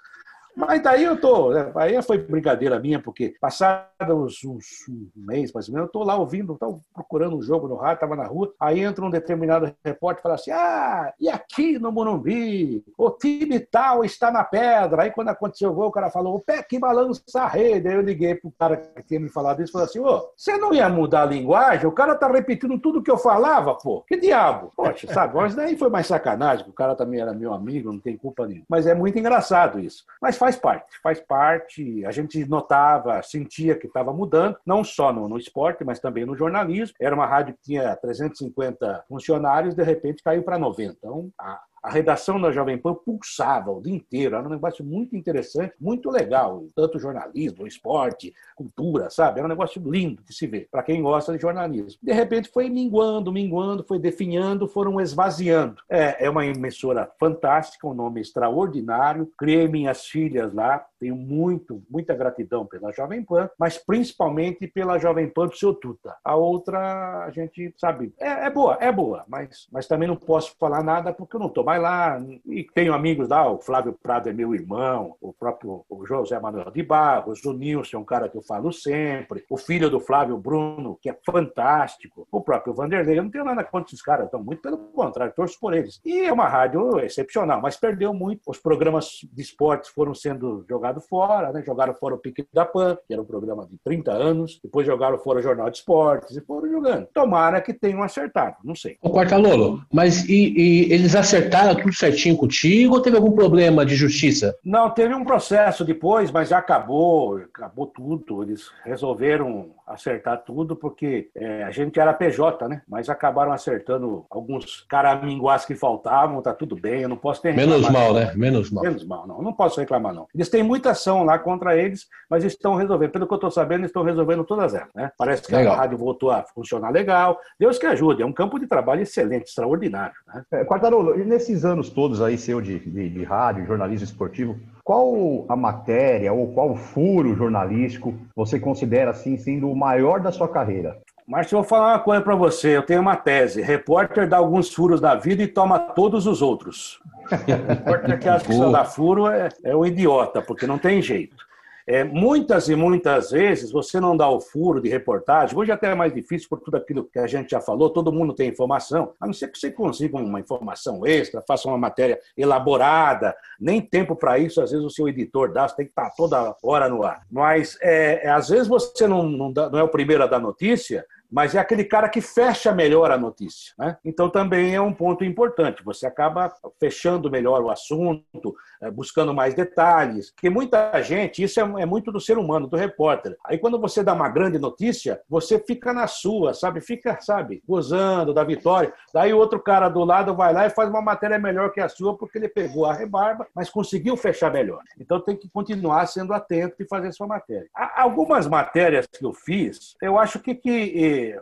Mas daí eu tô, né, aí foi brincadeira minha, porque passados uns, um mês, mais ou menos, eu tô lá ouvindo, tô procurando um jogo no rádio, tava na rua, aí entra um determinado repórter e fala assim, ah, e aqui no Morumbi, o time tal está na pedra. Aí quando aconteceu o gol, o cara falou, o pé que balança a rede. Aí eu liguei pro cara que tinha me falado isso falei assim, ô, você não ia mudar a linguagem? O cara tá repetindo tudo que eu falava, pô. Que diabo? Poxa, sabe? Mas daí foi mais sacanagem, o cara também era meu amigo, não tem culpa nenhuma. Mas é muito engraçado isso. Mas faz parte, faz parte. A gente notava, sentia que estava mudando, não só no, no, esporte, mas também no jornalismo. Era uma rádio que tinha 350 funcionários, de repente caiu para 90. Então, a, a redação da Jovem Pan pulsava o dia inteiro, era um negócio muito interessante, muito legal, tanto jornalismo, esporte, cultura, sabe? Era um negócio lindo de se ver, para quem gosta de jornalismo. De repente foi minguando, minguando, foi definhando, foram esvaziando. É, é uma emissora fantástica, um nome extraordinário, criei minhas filhas lá, tenho muito, muita gratidão pela Jovem Pan, mas principalmente pela Jovem Pan do seu Tuta. A outra, a gente sabe, é, é boa, é boa, mas, mas também não posso falar nada porque eu não estou mais vai lá. E tenho amigos lá, o Flávio Prado é meu irmão, o próprio o José Manuel de Barros, o Nilson é um cara que eu falo sempre, o filho do Flávio Bruno, que é fantástico, o próprio Vanderlei. Eu não tenho nada contra esses caras, então, muito pelo contrário, torço por eles. E é uma rádio excepcional, mas perdeu muito. Os programas de esportes foram sendo jogados fora, né? jogaram fora o Pique da Pan, que era um programa de 30 anos, depois jogaram fora o Jornal de Esportes e foram jogando. Tomara que tenham acertado, não sei. Ô, Quartalolo, mas e, e eles acertaram tudo certinho contigo ou teve algum problema de justiça? Não, teve um processo depois, mas já acabou, acabou tudo. Eles resolveram acertar tudo porque é, a gente era PJ, né? Mas acabaram acertando alguns caraminguás que faltavam, tá tudo bem, eu não posso ter Menos mal, né? Menos mal. Menos mal, não. Não posso reclamar, não. Eles têm muita ação lá contra eles, mas estão resolvendo. Pelo que eu estou sabendo, estão resolvendo todas elas, né? Parece que legal. a rádio voltou a funcionar legal. Deus que ajude, é um campo de trabalho excelente, extraordinário. Né? É, Quartarolo, nesses anos todos aí seu de, de, de rádio, jornalismo esportivo, qual a matéria ou qual furo jornalístico você considera assim sendo o maior da sua carreira? Márcio, eu vou falar uma coisa para você. Eu tenho uma tese. Repórter dá alguns furos da vida e toma todos os outros. Repórter que acha que só dá furo é, é um idiota, porque não tem jeito. É, muitas e muitas vezes você não dá o furo de reportagem, hoje até é mais difícil por tudo aquilo que a gente já falou, todo mundo tem informação, a não ser que você consiga uma informação extra, faça uma matéria elaborada, nem tempo para isso, às vezes o seu editor dá, você tem que estar toda hora no ar. Mas é, é às vezes você não, não, dá, não é o primeiro a dar notícia, mas é aquele cara que fecha melhor a notícia. Né? Então também é um ponto importante. Você acaba fechando melhor o assunto, é, buscando mais detalhes. Porque muita gente, isso é, é, muito do ser humano, do repórter. Aí quando você dá uma grande notícia, você fica na sua, sabe? Fica, sabe, gozando da vitória. Daí o outro cara do lado vai lá e faz uma matéria melhor que a sua, porque ele pegou a rebarba, mas conseguiu fechar melhor. Então tem que continuar sendo atento e fazer sua matéria. Algumas matérias que eu fiz, eu acho que, que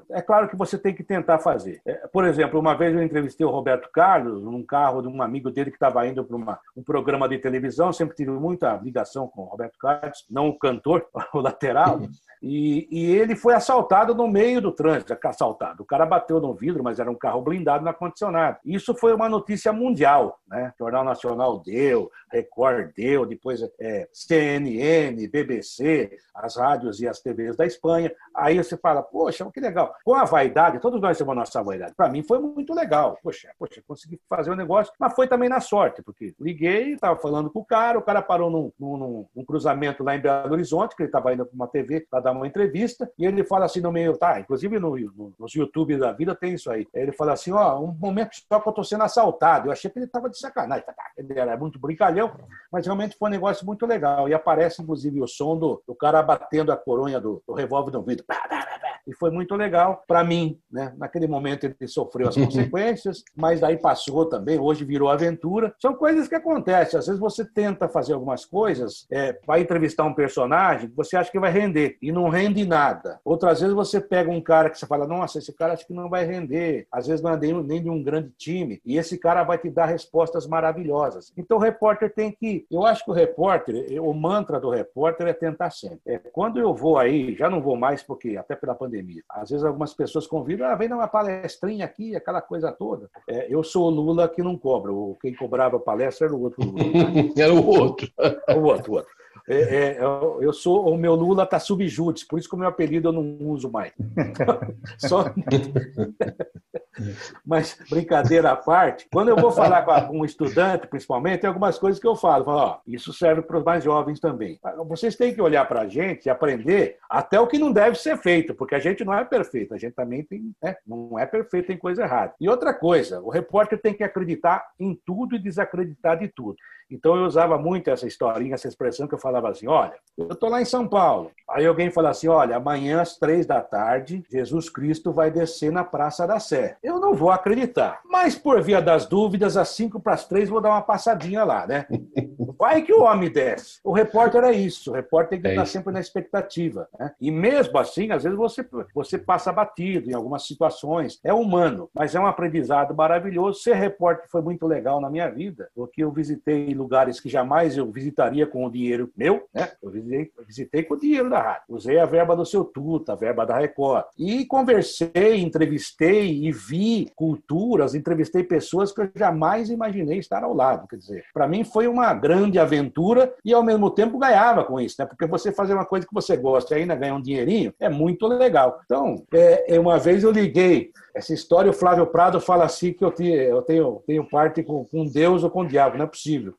é claro que você tem que tentar fazer. É, por exemplo, uma vez eu entrevistei o Roberto Carlos num carro de um amigo dele que estava indo para um programa de televisão, sempre tive muita ligação com o Roberto Carlos, não o cantor, o lateral. E, e, ele foi assaltado no meio do trânsito, assaltado. O cara bateu no vidro, mas era um carro blindado no ar-condicionado. Isso foi uma notícia mundial, né? O Jornal Nacional deu, Record deu, depois é, CNN, BBC, as rádios e as TVs da Espanha. Aí você fala, poxa, que legal. Com a vaidade, todos nós temos a nossa vaidade. Para mim foi muito legal. Poxa, poxa, consegui fazer o um negócio, mas foi também na sorte, porque liguei, estava falando com o cara, o cara parou num, num, num cruzamento lá em Belo Horizonte, que ele estava indo para uma TV para dar uma entrevista, e ele fala assim no meio, tá, inclusive no, no, nos YouTube da vida tem isso aí. Ele fala assim, ó, um momento só que eu tô sendo assaltado. Eu achei que ele tava de sacanagem. Tá, ele era muito brincalhão, mas realmente foi um negócio muito legal. E aparece, inclusive, o som do, do cara batendo a coronha do, do revólver no vidro. E foi muito legal para mim. Né? Naquele momento ele sofreu as consequências, mas daí passou também, hoje virou aventura. São coisas que acontecem. Às vezes você tenta fazer algumas coisas, é, vai entrevistar um personagem, você acha que vai render, e não rende nada. Outras vezes você pega um cara que você fala, nossa, esse cara acho que não vai render. Às vezes não é nem, nem de um grande time, e esse cara vai te dar respostas maravilhosas. Então o repórter tem que. Eu acho que o repórter, o mantra do repórter é tentar sempre. É, quando eu vou aí, já não vou mais, porque até pela pandemia, às vezes algumas pessoas convidam, ah, vem dar uma palestrinha aqui, aquela coisa toda. É, eu sou o Lula que não cobra. Quem cobrava palestra era o outro Lula. era o outro. o outro, o outro. É, é, eu sou o meu Lula está subjúdice, por isso que o meu apelido eu não uso mais. Só... Mas brincadeira à parte, quando eu vou falar com um estudante, principalmente, tem algumas coisas que eu falo. falo ó, isso serve para os mais jovens também. Vocês têm que olhar para a gente e aprender até o que não deve ser feito, porque a gente não é perfeito, a gente também tem, né, não é perfeito, tem coisa errada. E outra coisa, o repórter tem que acreditar em tudo e desacreditar de tudo. Então eu usava muito essa historinha, essa expressão que eu falava assim: olha, eu estou lá em São Paulo. Aí alguém fala assim: olha, amanhã às três da tarde, Jesus Cristo vai descer na Praça da Sé. Eu não vou acreditar. Mas por via das dúvidas, às cinco para as três, vou dar uma passadinha lá, né? Vai que o homem desce. O repórter é isso. O repórter tem que é estar sempre na expectativa. Né? E mesmo assim, às vezes você, você passa batido em algumas situações. É humano, mas é um aprendizado maravilhoso. Ser repórter foi muito legal na minha vida, porque eu visitei lugares que jamais eu visitaria com o dinheiro meu, né? Eu visitei, visitei com o dinheiro da rádio. Usei a verba do seu Tuta, a verba da Record. E conversei, entrevistei e vi culturas, entrevistei pessoas que eu jamais imaginei estar ao lado. Quer dizer, para mim foi uma grande aventura e ao mesmo tempo ganhava com isso, né? Porque você fazer uma coisa que você gosta e ainda ganhar um dinheirinho é muito legal. Então, é, uma vez eu liguei essa história, o Flávio Prado fala assim que eu tenho, eu tenho, tenho parte com, com Deus ou com o diabo, não é possível.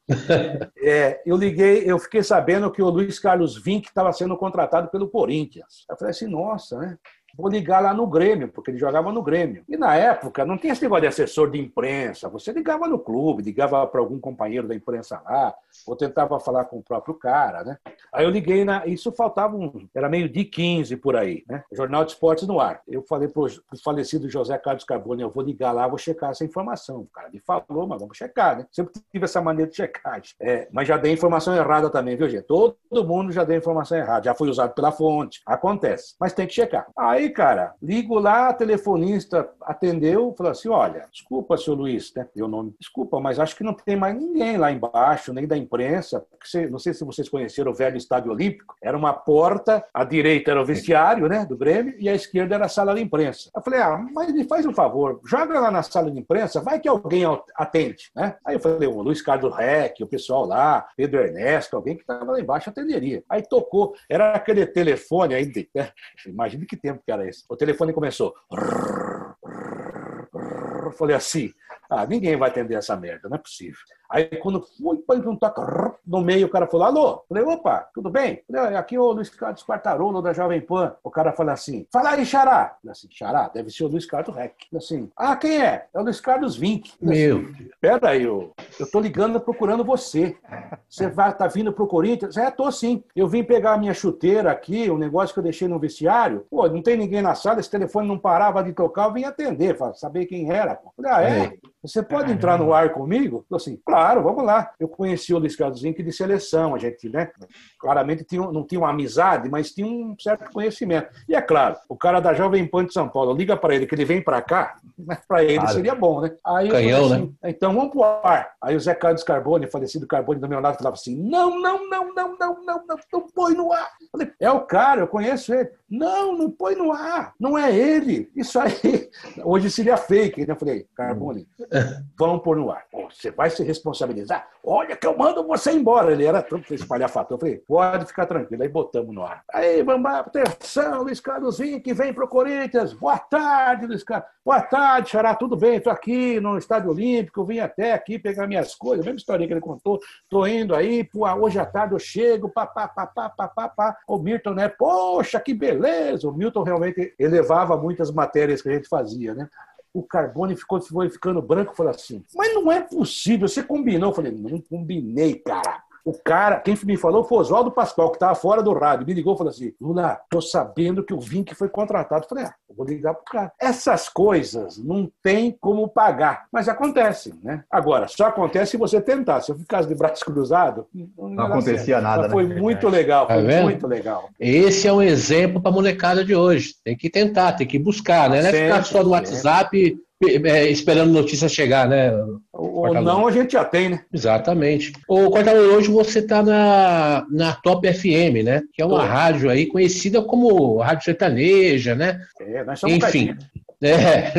É, eu liguei, eu fiquei sabendo que o Luiz Carlos Vinck estava sendo contratado pelo Corinthians. Eu falei assim, nossa, né? Vou ligar lá no Grêmio, porque ele jogava no Grêmio. E na época não tinha esse negócio de assessor de imprensa. Você ligava no clube, ligava para algum companheiro da imprensa lá, ou tentava falar com o próprio cara, né? Aí eu liguei na. Isso faltava um. Era meio de 15 por aí, né? Jornal de Esportes no ar. Eu falei para o falecido José Carlos Carbone: eu vou ligar lá, vou checar essa informação. O cara me falou, mas vamos checar, né? Sempre tive essa maneira de checagem. É, mas já dei informação errada também, viu, gente? Todo mundo já deu informação errada, já foi usado pela fonte. Acontece. Mas tem que checar. Aí Aí, cara, ligo lá, telefonista atendeu, falou assim: olha, desculpa, seu Luiz, né? Deu nome. Desculpa, mas acho que não tem mais ninguém lá embaixo, nem da imprensa. Porque não sei se vocês conheceram o velho Estádio Olímpico. Era uma porta, a direita era o vestiário, né? Do Grêmio, e a esquerda era a sala de imprensa. Eu falei: ah, mas me faz um favor, joga lá na sala de imprensa, vai que alguém atende, né? Aí eu falei: o Luiz Carlos Reck, o pessoal lá, Pedro Ernesto, alguém que estava lá embaixo atenderia. Aí tocou, era aquele telefone aí, né? imagina que tempo que era O telefone começou. Falei assim, ah, ninguém vai atender essa merda, não é possível. Aí quando fui para toque no meio, o cara falou, alô? Falei, opa, tudo bem? Falei, aqui é o Luiz Carlos Quartarolo da Jovem Pan. O cara falou assim, fala aí, Xará. Falei assim, Xará, deve ser o Luiz Carlos Rec. Falei assim, ah, quem é? É o Luiz Carlos Vink. Meu assim, Pera aí, eu, eu tô ligando procurando você. Você vai, tá vindo pro Corinthians? É, tô sim. Eu vim pegar a minha chuteira aqui, um negócio que eu deixei no vestiário. Pô, não tem ninguém na sala, esse telefone não parava de tocar, eu vim atender, saber quem era. Falei, ah, é? é. Você pode entrar no ar comigo? Falei assim, claro, vamos lá. Eu conheci o Luiz Carlos Zinck de seleção, a gente, né? Claramente tinha, não tinha uma amizade, mas tinha um certo conhecimento. E é claro, o cara da Jovem Pan de São Paulo liga para ele que ele vem para cá, para ele claro. seria bom, né? Aí Canhão, assim, né? Então vamos pro ar. Aí o Zé Carlos Carbone, falecido Carbone do meu lado, falava assim: não, não, não, não, não, não, não, não põe no ar. falei, é o cara, eu conheço ele. Não, não põe no ar, não é ele. Isso aí, hoje seria fake, né? Eu falei, Carbone, vamos pôr no ar. Você vai se responsabilizar? Olha que eu mando você embora. Ele era tanto espalhafator. Eu falei, pode ficar tranquilo. Aí botamos no ar. Aí, vamos atenção, Luiz Carlos que vem pro Corinthians. Boa tarde, Luiz Carlos. Boa tarde, Xará, tudo bem? Estou aqui no Estádio Olímpico, vim até aqui pegar minhas coisas, a mesma história que ele contou. Estou indo aí, pô, hoje à tarde eu chego, papá, papá, papá, papá. O Milton, né? Poxa, que beleza! O Milton realmente elevava muitas matérias que a gente fazia, né? O Carbone ficou, foi ficando branco e falou assim: Mas não é possível, você combinou? Eu falei: Não combinei, cara. O cara, quem me falou foi o Oswaldo Pascoal, que estava fora do rádio. Me ligou e falou assim: Lula, tô sabendo que o Vink foi contratado. Eu falei, ah, eu vou ligar pro cara. Essas coisas não tem como pagar, mas acontecem, né? Agora, só acontece se você tentar. Se eu ficasse de braço cruzado, não, não acontecia nada. Mas foi né? muito legal, foi tá muito legal. Esse é um exemplo para a molecada de hoje. Tem que tentar, tem que buscar, né? Não é ficar só no WhatsApp é, esperando notícia chegar, né? Ou não, a gente já tem, né? Exatamente. O Cortador, hoje você está na, na Top FM, né? Que é uma Tô. rádio aí conhecida como rádio sertaneja, né? É, nós somos Enfim. É.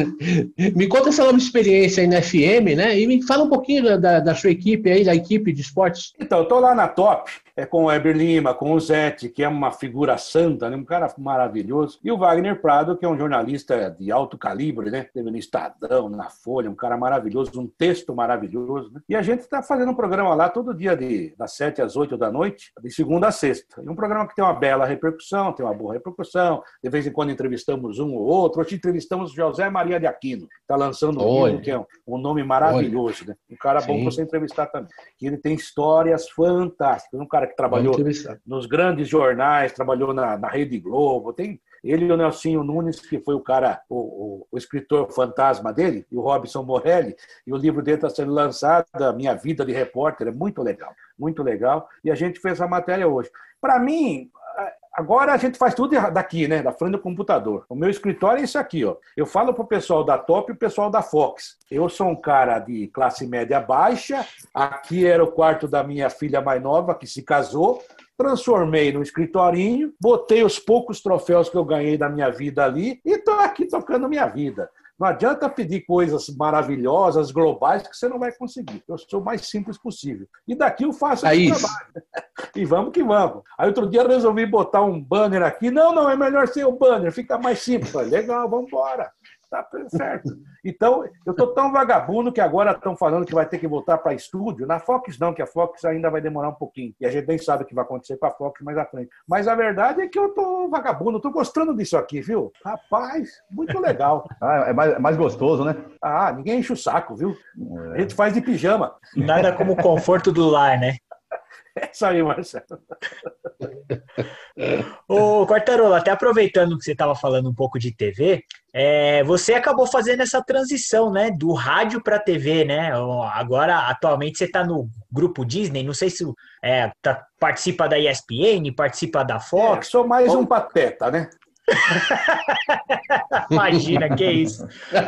Me conta essa nova experiência aí na FM, né? E me fala um pouquinho da, da sua equipe aí, da equipe de esportes. Então, eu tô lá na Top é com o Eber Lima, com o Zete, que é uma figura santa, né? um cara maravilhoso, e o Wagner Prado, que é um jornalista de alto calibre, né? Teve no Estadão, na Folha, um cara maravilhoso, um texto maravilhoso. Né? E a gente está fazendo um programa lá todo dia, de, das 7 às 8 da noite, de segunda a sexta. E um programa que tem uma bela repercussão, tem uma boa repercussão, de vez em quando entrevistamos um ou outro. Hoje entrevistamos José Maria de Aquino, que está lançando um livro, que é um, nome maravilhoso, né? Um cara bom para você entrevistar também. Que ele tem histórias fantásticas, um cara que trabalhou nos grandes jornais, trabalhou na, na Rede Globo. Tem ele e o Nelsinho Nunes, que foi o cara, o, o, o escritor fantasma dele, e o Robson Morelli, e o livro dele está sendo lançado, Minha Vida de Repórter, é muito legal, muito legal. E a gente fez a matéria hoje. Para mim, Agora a gente faz tudo daqui, né? Da frente do computador. O meu escritório é isso aqui, ó. Eu falo pro pessoal da Top e o pessoal da Fox. Eu sou um cara de classe média baixa. Aqui era o quarto da minha filha mais nova, que se casou. Transformei no escritorinho, botei os poucos troféus que eu ganhei da minha vida ali e estou aqui tocando minha vida. Não adianta pedir coisas maravilhosas, globais, que você não vai conseguir. Eu sou o mais simples possível. E daqui eu faço é esse trabalho. E vamos que vamos. Aí outro dia resolvi botar um banner aqui. Não, não, é melhor ser o banner, fica mais simples. Legal, vamos embora. Tá certo. Então, eu estou tão vagabundo que agora estão falando que vai ter que voltar para estúdio. Na Fox não, que a Fox ainda vai demorar um pouquinho. E a gente nem sabe o que vai acontecer com a Fox mais à frente. Mas a verdade é que eu estou vagabundo, estou gostando disso aqui, viu? Rapaz, muito legal. ah, é mais, é mais gostoso, né? Ah, ninguém enche o saco, viu? É. A gente faz de pijama. Nada como o conforto do lar, né? É isso aí, Marcelo. Ô, Quartarola, até aproveitando que você estava falando um pouco de TV, é, você acabou fazendo essa transição, né, do rádio para TV, né? Agora, atualmente, você está no grupo Disney, não sei se é, tá, participa da ESPN, participa da Fox. É, sou mais um pateta, né? Imagina, que isso.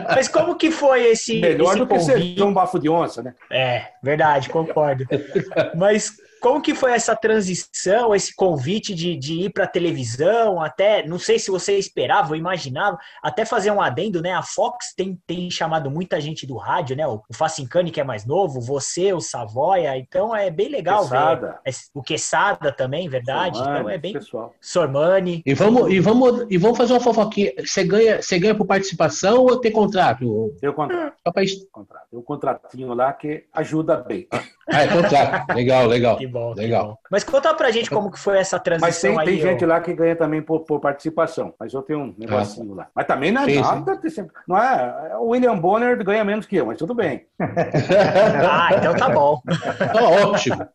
Mas como que foi esse. Melhor esse do convite? que ser um bafo de onça, né? É, verdade, concordo. Mas como que foi essa transição, esse convite de, de ir para a televisão? Até, não sei se você esperava ou imaginava, até fazer um adendo, né? A Fox tem, tem chamado muita gente do rádio, né? O, o Facincani, que é mais novo, você, o Savoia, então é bem legal Quesada. ver. O Quesada também, verdade? Sormani, então é bem. Pessoal. Sormani. E vamos, e, vamos, e vamos fazer uma fofoquinha. Você ganha, você ganha por participação ou tem contrato? Tem contrato. contrato. Tem um contratinho lá que ajuda bem. Ah, é contrato. legal, legal. Que bom. Legal. Bom. Mas conta pra gente como que foi essa transição Mas tem, aí, tem gente lá que ganha também por, por, participação. Mas eu tenho um negocinho ah. lá. Mas também não é sim, nada. Sim. Não é, o William Bonner ganha menos que eu, mas tudo bem. ah, então tá bom. Tá ótimo.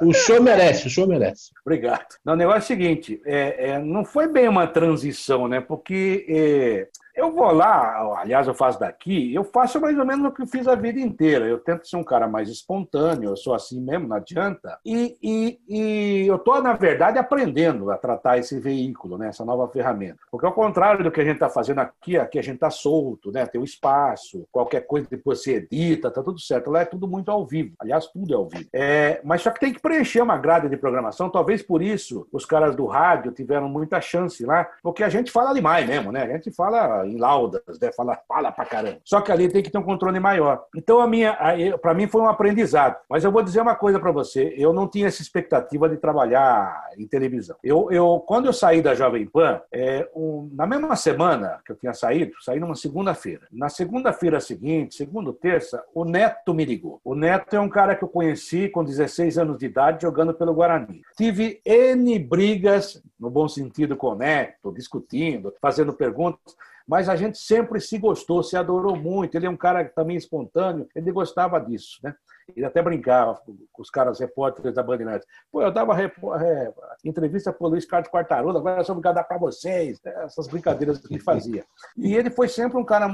O show merece, o show merece. Obrigado. Não, o negócio é o seguinte, é, é, não foi bem uma transição, né? Porque é, eu vou lá, aliás, eu faço daqui, eu faço mais ou menos o que eu fiz a vida inteira. Eu tento ser um cara mais espontâneo, eu sou assim mesmo, não adianta. E, e, e eu estou, na verdade, aprendendo a tratar esse veículo, né, essa nova ferramenta. Porque, ao contrário do que a gente está fazendo aqui, aqui a gente está solto, né, tem o um espaço, qualquer coisa depois se edita, tá tudo certo. Lá é tudo muito ao vivo. Aliás, tudo é ao vivo. É, mas só que tem que preencher uma grade de programação. Talvez por isso os caras do rádio tiveram muita chance lá, porque a gente fala demais mesmo, né? A gente fala em laudas, né? fala, fala pra caramba. Só que ali tem que ter um controle maior. Então, a minha, para mim, foi um aprendizado. Mas eu vou dizer uma coisa para você: eu não tinha essa expectativa de trabalhar em televisão. Eu, eu quando eu saí da Jovem Pan, é, um, na mesma semana que eu tinha saído, saí numa segunda-feira. Na segunda-feira seguinte, segunda terça, o Neto me ligou. O Neto é um cara que eu conheci com 16 anos de idade jogando pelo Guarani. Tive N brigas, no bom sentido, com o Neto, discutindo, fazendo perguntas mas a gente sempre se gostou, se adorou muito. Ele é um cara também espontâneo, ele gostava disso, né? Ele até brincava com os caras repórteres da Bandeirantes. Pô, eu dava é, entrevista pro Luiz Carlos Quartarolo, agora eu sou obrigado a dar para vocês. Né? Essas brincadeiras que ele fazia. E ele foi sempre um cara.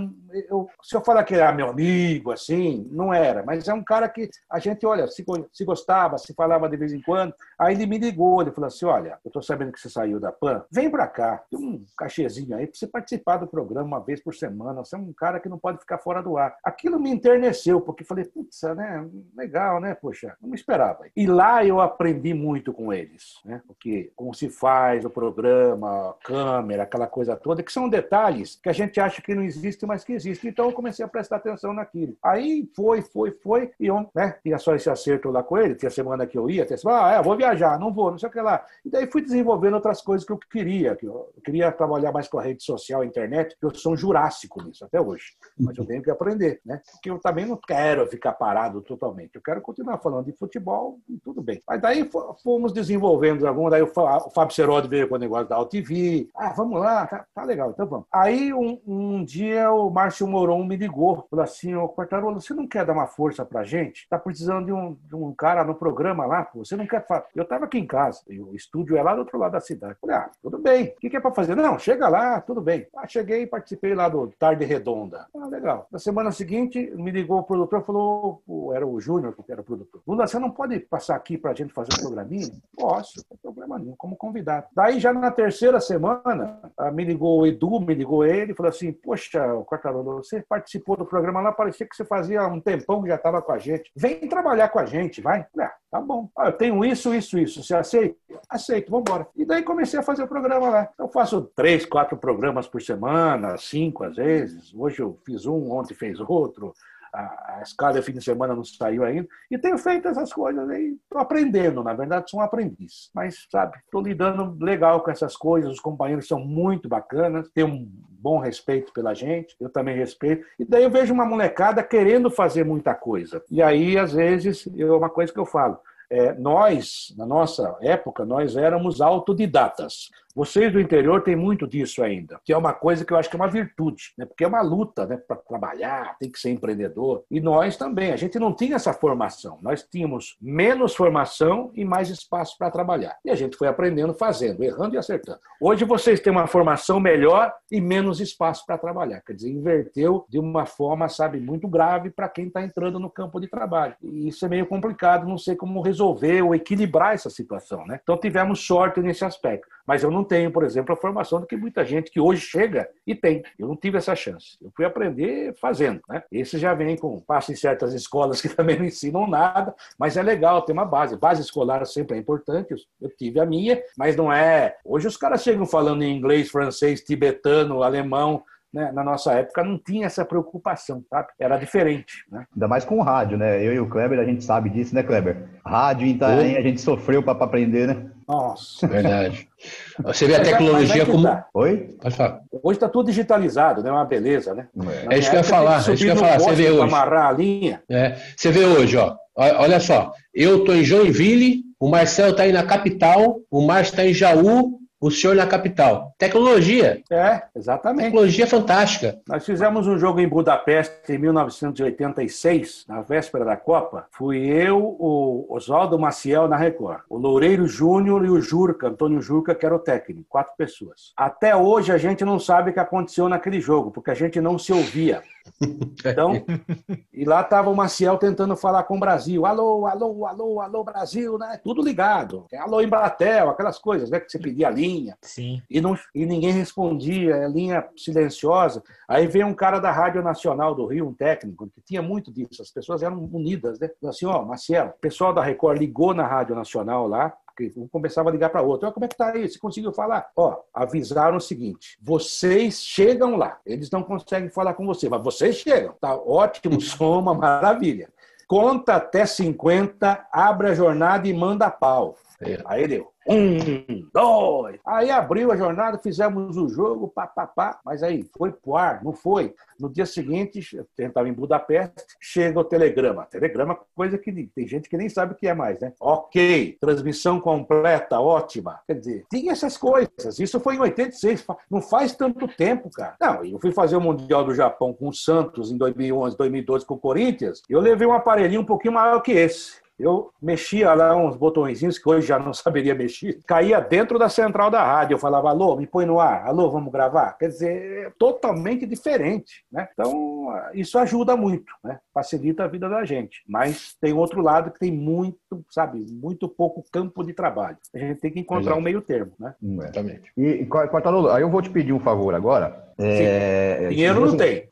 Eu, se eu falar que era meu amigo, assim, não era, mas é um cara que a gente, olha, se, se gostava, se falava de vez em quando. Aí ele me ligou, ele falou assim: olha, eu tô sabendo que você saiu da PAN, vem para cá, tem um cachezinho aí para você participar do programa uma vez por semana. Você é um cara que não pode ficar fora do ar. Aquilo me enterneceu, porque falei, putz, né? Legal, né? Poxa, não me esperava. E lá eu aprendi muito com eles, né? Porque como se faz o programa, câmera, aquela coisa toda, que são detalhes que a gente acha que não existe, mas que existe. Então eu comecei a prestar atenção naquilo. Aí foi, foi, foi, e eu, né? Tinha só esse acerto lá com ele, tinha semana que eu ia, até ah, é, vou viajar, não vou, não sei o que lá. E daí fui desenvolvendo outras coisas que eu queria, que eu queria trabalhar mais com a rede social, a internet, que eu sou um jurássico nisso até hoje. Mas eu tenho que aprender, né? Porque eu também não quero ficar parado totalmente. Eu quero continuar falando de futebol e tudo bem. Mas daí fomos desenvolvendo algum, daí o Fábio Serodi veio com o negócio da AltV. Ah, vamos lá, tá, tá, legal, então vamos. Aí um, um dia o Márcio Moron me ligou, falou assim, ô Quartarolo, você não quer dar uma força pra gente? Tá precisando de um, de um cara no programa lá, pô, você não quer fazer? Eu tava aqui em casa, o estúdio é lá do outro lado da cidade. Falei, ah, tudo bem, o que, que é pra fazer? Não, chega lá, tudo bem. Ah, cheguei e participei lá do Tarde Redonda. Ah, legal. Na semana seguinte, me ligou o produtor, falou, era o Júnior que era produtor. Lula, você não pode passar aqui pra gente fazer um programinha? Posso, não tem problema nenhum, como convidado. Daí, já na terceira semana, me ligou o Edu, me ligou ele, falou assim, poxa, Quartarolo, você participou do programa lá, parecia que você fazia um tempão que já estava com a gente. Vem trabalhar com a gente, vai. Ah, tá bom. Ah, eu tenho isso, isso, isso. Você aceita? Aceito, vamos embora. E daí comecei a fazer o programa lá. Eu faço três, quatro programas por semana, cinco às vezes. Hoje eu fiz um, ontem fez outro a, a escala fim de semana não saiu ainda, e tenho feito essas coisas aí, estou aprendendo, na verdade sou um aprendiz, mas sabe, estou lidando legal com essas coisas, os companheiros são muito bacanas, têm um bom respeito pela gente, eu também respeito, e daí eu vejo uma molecada querendo fazer muita coisa, e aí às vezes, é uma coisa que eu falo, é, nós, na nossa época, nós éramos autodidatas. Vocês do interior têm muito disso ainda, que é uma coisa que eu acho que é uma virtude, né? porque é uma luta né? para trabalhar, tem que ser empreendedor. E nós também, a gente não tinha essa formação, nós tínhamos menos formação e mais espaço para trabalhar. E a gente foi aprendendo fazendo, errando e acertando. Hoje vocês têm uma formação melhor e menos espaço para trabalhar, quer dizer, inverteu de uma forma, sabe, muito grave para quem está entrando no campo de trabalho. E isso é meio complicado, não sei como resolver ou equilibrar essa situação. Né? Então tivemos sorte nesse aspecto. Mas eu não tenho, por exemplo, a formação do que muita gente que hoje chega e tem. Eu não tive essa chance. Eu fui aprender fazendo. Né? Esse já vem com passo em certas escolas que também não ensinam nada, mas é legal ter uma base. Base escolar sempre é importante. Eu tive a minha, mas não é. Hoje os caras chegam falando em inglês, francês, tibetano, alemão né, na nossa época não tinha essa preocupação, sabe? Era diferente. Né? Ainda mais com o rádio, né? Eu e o Kleber, a gente sabe disso, né, Kleber? Rádio em Itaém, a gente sofreu para aprender, né? Nossa. Verdade. Você vê a tecnologia como. Tá. Oi? Pode falar. Hoje está tudo digitalizado, né? Uma beleza, né? É, é isso que eu ia falar. É isso que eu ia falar. Você vê hoje. amarrar a linha. É. Você vê hoje, ó. Olha só. Eu estou em Joinville, o Marcelo está aí na capital, o Márcio está em Jaú, o senhor na capital. Tecnologia. É, exatamente. Tecnologia fantástica. Nós fizemos um jogo em Budapeste em 1986, na véspera da Copa. Fui eu, o Oswaldo Maciel na Record, o Loureiro Júnior e o Jurca, Antônio Jurca, que era o técnico. Quatro pessoas. Até hoje a gente não sabe o que aconteceu naquele jogo, porque a gente não se ouvia. Então, e lá estava o Maciel tentando falar com o Brasil. Alô, alô, alô, alô, Brasil, né? Tudo ligado. Alô, Embratel, aquelas coisas, né? Que você pedia a linha. Sim. E, não, e ninguém respondia, a linha silenciosa. Aí veio um cara da Rádio Nacional do Rio, um técnico, que tinha muito disso. As pessoas eram unidas, né? Assim, ó, Maciel, o pessoal da Record ligou na Rádio Nacional lá, um começava a ligar para outro. Oh, como é que tá aí? Você conseguiu falar? Ó, avisaram o seguinte: vocês chegam lá. Eles não conseguem falar com você, mas vocês chegam. Tá ótimo, soma, maravilha. Conta até 50, abre a jornada e manda pau. Aí deu. Um, dois. Aí abriu a jornada, fizemos o jogo, pá, pá, pá. Mas aí, foi pro ar? Não foi. No dia seguinte, eu estava em Budapeste, chega o telegrama. Telegrama, coisa que tem gente que nem sabe o que é mais, né? Ok, transmissão completa, ótima. Quer dizer, tinha essas coisas. Isso foi em 86, não faz tanto tempo, cara. Não, eu fui fazer o Mundial do Japão com o Santos em 2011, 2012 com o Corinthians. Eu levei um aparelhinho um pouquinho maior que esse. Eu mexia lá uns botõezinhos que hoje já não saberia mexer, caía dentro da central da rádio. Eu falava, alô, me põe no ar, alô, vamos gravar. Quer dizer, é totalmente diferente. Né? Então, isso ajuda muito, né? facilita a vida da gente. Mas tem outro lado que tem muito, sabe, muito pouco campo de trabalho. A gente tem que encontrar Exato. um meio termo. Né? Exatamente. E, Quartarolo, aí eu vou te pedir um favor agora. É... Dinheiro não tem.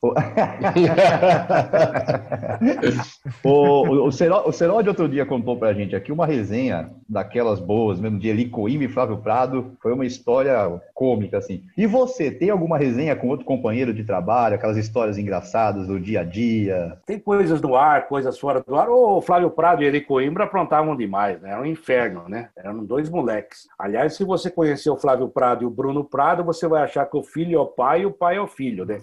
o, o, o, Serol, o de outro dia contou pra gente aqui uma resenha daquelas boas, mesmo de Eli Coimbra e Flávio Prado. Foi uma história cômica, assim. E você, tem alguma resenha com outro companheiro de trabalho? Aquelas histórias engraçadas do dia a dia? Tem coisas no ar, coisas fora do ar. O Flávio Prado e Eli Coimbra aprontavam demais, né? Era um inferno, né? Eram dois moleques. Aliás, se você conhecer o Flávio Prado e o Bruno Prado, você vai achar que o filho é o pai e o pai é o filho, né?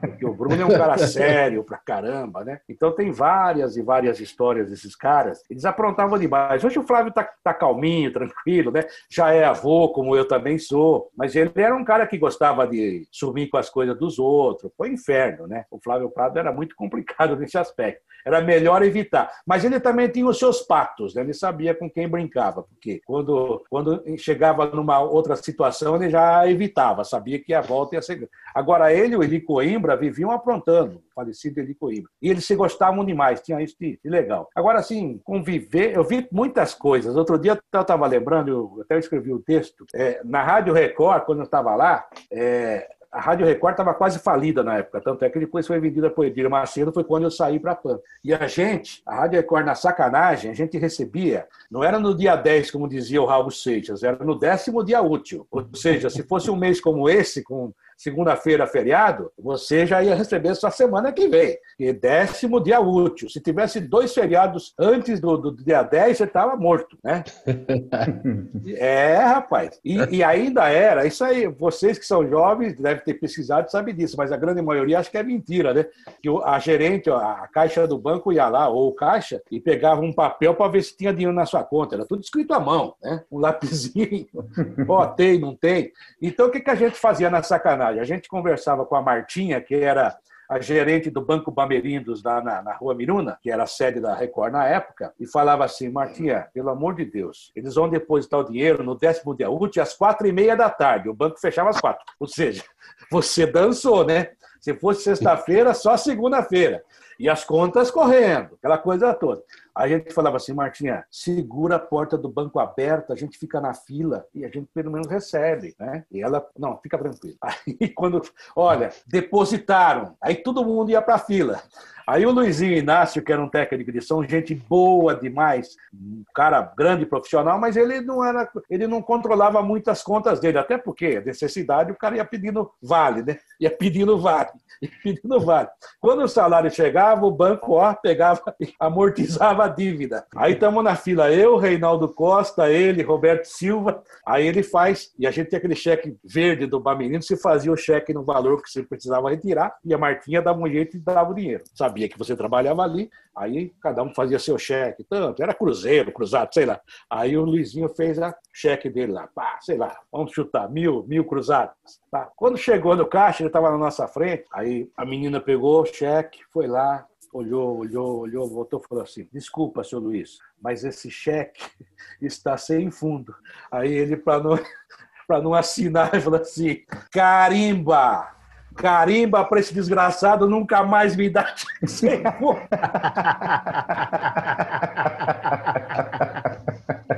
Porque o Bruno é um cara sério pra caramba, né? Então tem várias e várias histórias desses caras. Eles aprontavam demais. Hoje o Flávio tá, tá calminho, tranquilo, né? Já é avô, como eu também sou. Mas ele era um cara que gostava de sumir com as coisas dos outros. Foi um inferno, né? O Flávio Prado era muito complicado nesse aspecto. Era melhor evitar. Mas ele também tinha os seus pactos, né? Ele sabia com quem brincava. Porque quando, quando chegava numa outra situação, ele já evitava. Sabia que a volta ia ser Agora, ele e o Eli Coimbra viviam aprontando, falecido Eli Coimbra. E eles se gostavam demais, tinha isso de, de legal. Agora, assim, conviver, eu vi muitas coisas. Outro dia eu estava lembrando, eu até escrevi o um texto, é, na Rádio Record, quando eu estava lá, é, a Rádio Record estava quase falida na época, tanto é que depois foi vendida por Edir Macedo, foi quando eu saí para a PAN. E a gente, a Rádio Record, na sacanagem, a gente recebia, não era no dia 10, como dizia o Raul Seixas, era no décimo dia útil. Ou seja, se fosse um mês como esse, com segunda-feira feriado, você já ia receber sua semana que vem. E décimo dia útil. Se tivesse dois feriados antes do, do dia 10, você estava morto, né? é, rapaz. E, e, ainda era, isso aí, vocês que são jovens devem ter pesquisado e sabem disso, mas a grande maioria acho que é mentira, né? Que a gerente, a caixa do banco ia lá, ou o caixa, e pegava um papel para ver se tinha dinheiro na sua conta. Era tudo escrito à mão, né? Um lapisinho. Ó, oh, tem, não tem. Então, o que, que a gente fazia na sacanagem? Verdade. A gente conversava com a Martinha, que era a gerente do Banco Bamerindos lá na, na Rua Miruna, que era a sede da Record na época, e falava assim, Martinha, pelo amor de Deus, eles vão depositar o dinheiro no décimo dia útil às quatro e meia da tarde. O banco fechava às quatro. Ou seja, você dançou, né? Se fosse sexta-feira, só segunda-feira. E as contas correndo, aquela coisa toda. A gente falava assim, Martinha, segura a porta do banco aberta, a gente fica na fila e a gente pelo menos recebe, né? E ela, não, fica tranquilo. Aí quando, olha, depositaram, aí todo mundo ia para a fila. Aí o Luizinho Inácio, que era um técnico de som, gente boa demais, um cara grande profissional, mas ele não era, ele não controlava muitas contas dele, até porque necessidade o cara ia pedindo vale, né? Ia pedindo vale, ia pedindo vale. Quando o salário chegava, o banco ó, pegava, amortizava dívida. Aí estamos na fila, eu, Reinaldo Costa, ele, Roberto Silva. Aí ele faz, e a gente tem aquele cheque verde do Bamenino, se fazia o cheque no valor que você precisava retirar, e a Martinha dava um jeito e dava o dinheiro. Sabia que você trabalhava ali, aí cada um fazia seu cheque, tanto, era cruzeiro, cruzado, sei lá. Aí o Luizinho fez a cheque dele lá, pá, sei lá, vamos chutar, mil, mil cruzados. Tá. Quando chegou no caixa, ele estava na nossa frente, aí a menina pegou o cheque, foi lá, olhou, olhou, olhou, voltou e falou assim: Desculpa, senhor Luiz, mas esse cheque está sem fundo. Aí ele, para não, não assinar, falou assim: Carimba! Carimba para esse desgraçado nunca mais me dá sem fundo.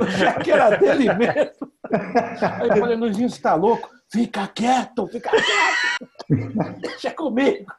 o cheque era dele mesmo. Aí eu falei: Luizinho, você está louco? Fica quieto, fica quieto. Deixa comigo.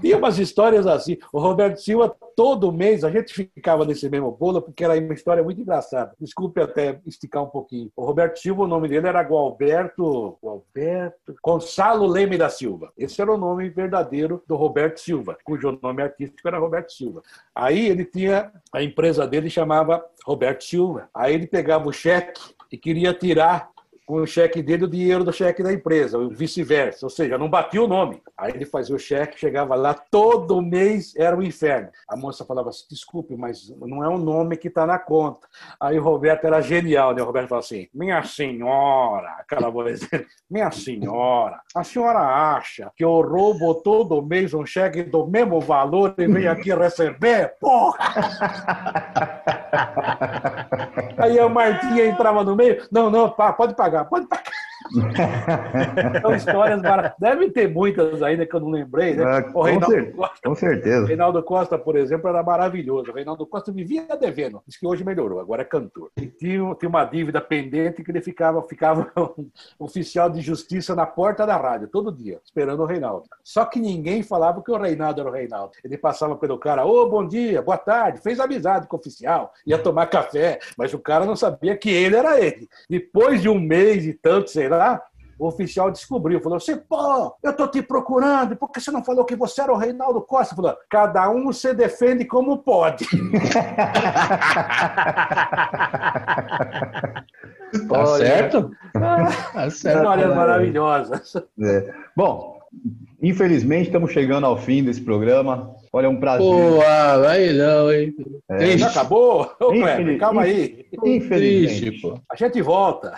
Tinha umas histórias assim. O Roberto Silva, todo mês, a gente ficava nesse mesmo bolo, porque era uma história muito engraçada. Desculpe até esticar um pouquinho. O Roberto Silva, o nome dele era Gualberto. Gualberto. Gonçalo Leme da Silva. Esse era o nome verdadeiro do Roberto Silva, cujo nome artístico era Roberto Silva. Aí ele tinha. A empresa dele chamava Roberto Silva. Aí ele pegava o cheque e queria tirar com o cheque dele o dinheiro do cheque da empresa, ou vice-versa. Ou seja, não batia o nome. Aí ele fazia o cheque, chegava lá, todo mês era um inferno. A moça falava assim: desculpe, mas não é o nome que está na conta. Aí o Roberto era genial, né? O Roberto falava assim: minha senhora, aquela voz minha senhora, a senhora acha que eu roubo todo mês um cheque do mesmo valor e venho aqui receber? Porra! Aí a Martinha entrava no meio: não, não, pode pagar, pode pagar. São histórias maravilhosas. Deve ter muitas ainda que eu não lembrei, né? Ah, o Reinaldo com, Costa, com certeza. Reinaldo Costa, por exemplo, era maravilhoso. O Reinaldo Costa vivia devendo. Diz que hoje melhorou, agora é cantor. E tinha, tinha uma dívida pendente que ele ficava, ficava um oficial de justiça na porta da rádio, todo dia, esperando o Reinaldo. Só que ninguém falava que o Reinaldo era o Reinaldo. Ele passava pelo cara, ô, oh, bom dia, boa tarde, fez amizade com o oficial, ia tomar café, mas o cara não sabia que ele era ele. Depois de um mês e tanto, sei lá, o oficial descobriu, falou assim, pô, eu tô te procurando, por que você não falou que você era o Reinaldo Costa? Falou, cada um se defende como pode. tá certo? tá certo. Histórias maravilhosas. É. Bom, infelizmente estamos chegando ao fim desse programa. Olha, é um prazer. Ah, aí não, hein? É. Já acabou? Ô, Cleber, calma aí. Infelizmente. pô. A gente volta.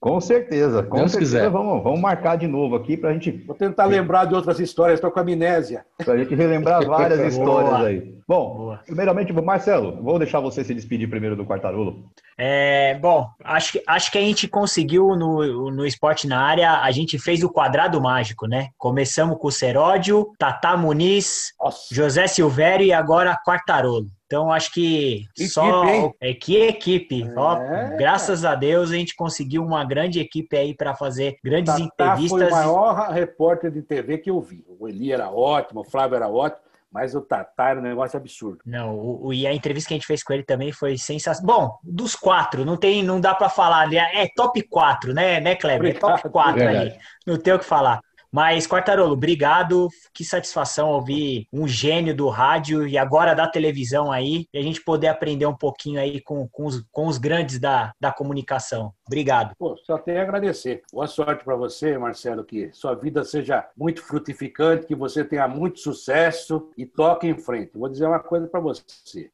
Com certeza, com Deus certeza. Quiser. Vamos, vamos marcar de novo aqui pra gente. Vou tentar lembrar de outras histórias, estou com amnésia. Pra gente relembrar várias histórias Boa. aí. Bom, Boa. primeiramente, Marcelo, vou deixar você se despedir primeiro do Quartarolo. É, bom, acho, acho que a gente conseguiu no, no esporte na área, a gente fez o quadrado mágico, né? Começamos com o Seródio, Tata Muniz, Nossa. José Silvério e agora Quartarolo. Então, acho que, que só. Equipe, é, que equipe! É. Ó, graças a Deus a gente conseguiu uma grande equipe aí para fazer grandes Tata entrevistas. Foi o maior repórter de TV que eu vi. O Eli era ótimo, o Flávio era ótimo. Mas o Tatá era um negócio absurdo. Não, o, o, e a entrevista que a gente fez com ele também foi sensacional. Bom, dos quatro, não tem, não dá para falar. É top 4, né, né, Kleber? É top 4 ali. Não tem o que falar. Mas, Quartarolo, obrigado. Que satisfação ouvir um gênio do rádio e agora da televisão aí, e a gente poder aprender um pouquinho aí com, com, os, com os grandes da, da comunicação. Obrigado. Pô, só tenho a agradecer. Boa sorte para você, Marcelo, que sua vida seja muito frutificante, que você tenha muito sucesso e toque em frente. Vou dizer uma coisa para você.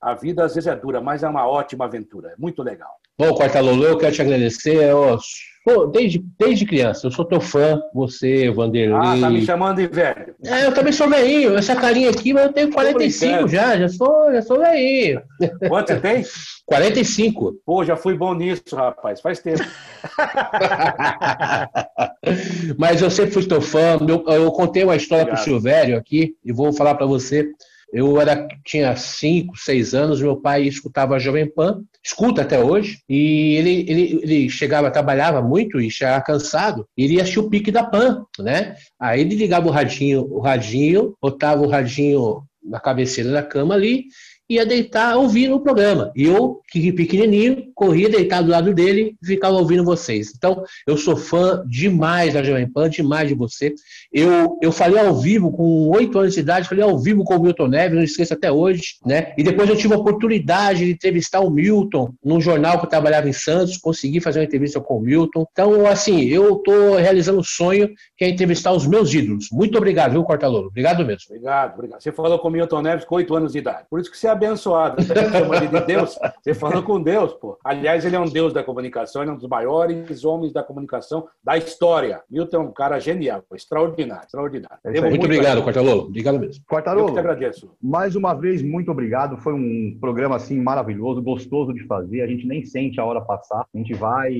A vida às vezes é dura, mas é uma ótima aventura. É muito legal. Bom, Quartalolo, eu quero te agradecer. Eu, pô, desde, desde criança, eu sou teu fã, você, Vanderlei. Ah, tá me chamando de velho. É, eu também sou velhinho. Essa carinha aqui, mas eu tenho 45 já, já sou, já sou velhinho. Quanto você tem? 45. Pô, já fui bom nisso, rapaz, faz tempo. mas eu sempre fui teu fã. Eu, eu contei uma história para o Silvério aqui e vou falar para você. Eu era, tinha 5, 6 anos, meu pai escutava a Jovem Pan, escuta até hoje, e ele, ele, ele chegava, trabalhava muito e chegava cansado, e ele ia assistir o pique da Pan, né? Aí ele ligava o radinho, o radinho, botava o radinho na cabeceira da cama ali, ia deitar ouvindo o programa. E eu, que pequenininho, corria deitado do lado dele e ficava ouvindo vocês. Então, eu sou fã demais da Jovem Pan, demais de você. Eu, eu falei ao vivo, com oito anos de idade, falei ao vivo com o Milton Neves, não esqueço até hoje, né? E depois eu tive a oportunidade de entrevistar o Milton num jornal que eu trabalhava em Santos, consegui fazer uma entrevista com o Milton. Então, assim, eu estou realizando um sonho que é entrevistar os meus ídolos. Muito obrigado, viu, Cortaloro? Obrigado mesmo. Obrigado, obrigado. Você falou com o Milton Neves com oito anos de idade. Por isso que você é abençoado. Você chama de Deus. Você falou com Deus, pô. Aliás, ele é um Deus da comunicação, ele é um dos maiores homens da comunicação da história. Milton é um cara genial, extraordinário, extraordinário. É muito, muito obrigado, Quartarolo. Obrigado mesmo. Quartarolo, eu te agradeço. Mais uma vez, muito obrigado. Foi um programa assim maravilhoso, gostoso de fazer. A gente nem sente a hora passar. A gente vai.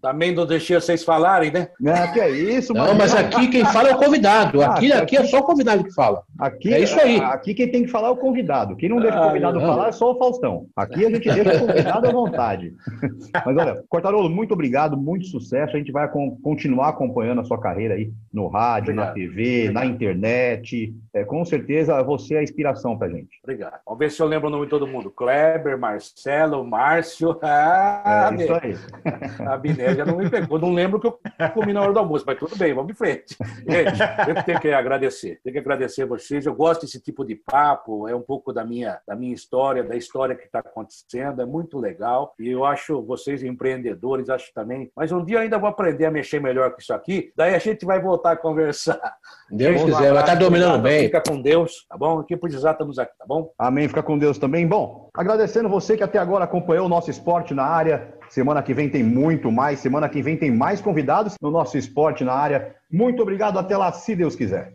Também não deixei vocês falarem, né? É, que é isso, Não, mas aqui quem fala é o convidado. Aqui, ah, aqui, aqui é só o convidado que fala. Aqui, é isso aí. Aqui quem tem que falar é o convidado. Quem não deixa o convidado falar é só o Faustão. Aqui a gente deixa o convidado à vontade. Mas olha, Cortarolo, muito obrigado, muito sucesso. A gente vai continuar acompanhando a sua carreira aí no rádio. Na TV, obrigado. na internet. É, com certeza você é a inspiração pra gente. Obrigado. Vamos ver se eu lembro o nome de todo mundo. Kleber, Marcelo, Márcio. Ah, é, isso aí. A Binésia não me pegou. Não lembro que eu comi na hora do almoço, mas tudo bem, vamos em frente. Gente, eu tenho que agradecer. Tenho que agradecer a vocês. Eu gosto desse tipo de papo, é um pouco da minha, da minha história, da história que está acontecendo, é muito legal. E eu acho vocês empreendedores, acho também. Mas um dia ainda vou aprender a mexer melhor com isso aqui, daí a gente vai voltar a conversar. Deus quiser, vai estar tá dominando bem. Fica com Deus, tá bom? Aqui por estamos aqui, tá bom? Amém, fica com Deus também. Bom, agradecendo você que até agora acompanhou o nosso esporte na área. Semana que vem tem muito mais. Semana que vem tem mais convidados no nosso esporte na área. Muito obrigado. Até lá, se Deus quiser.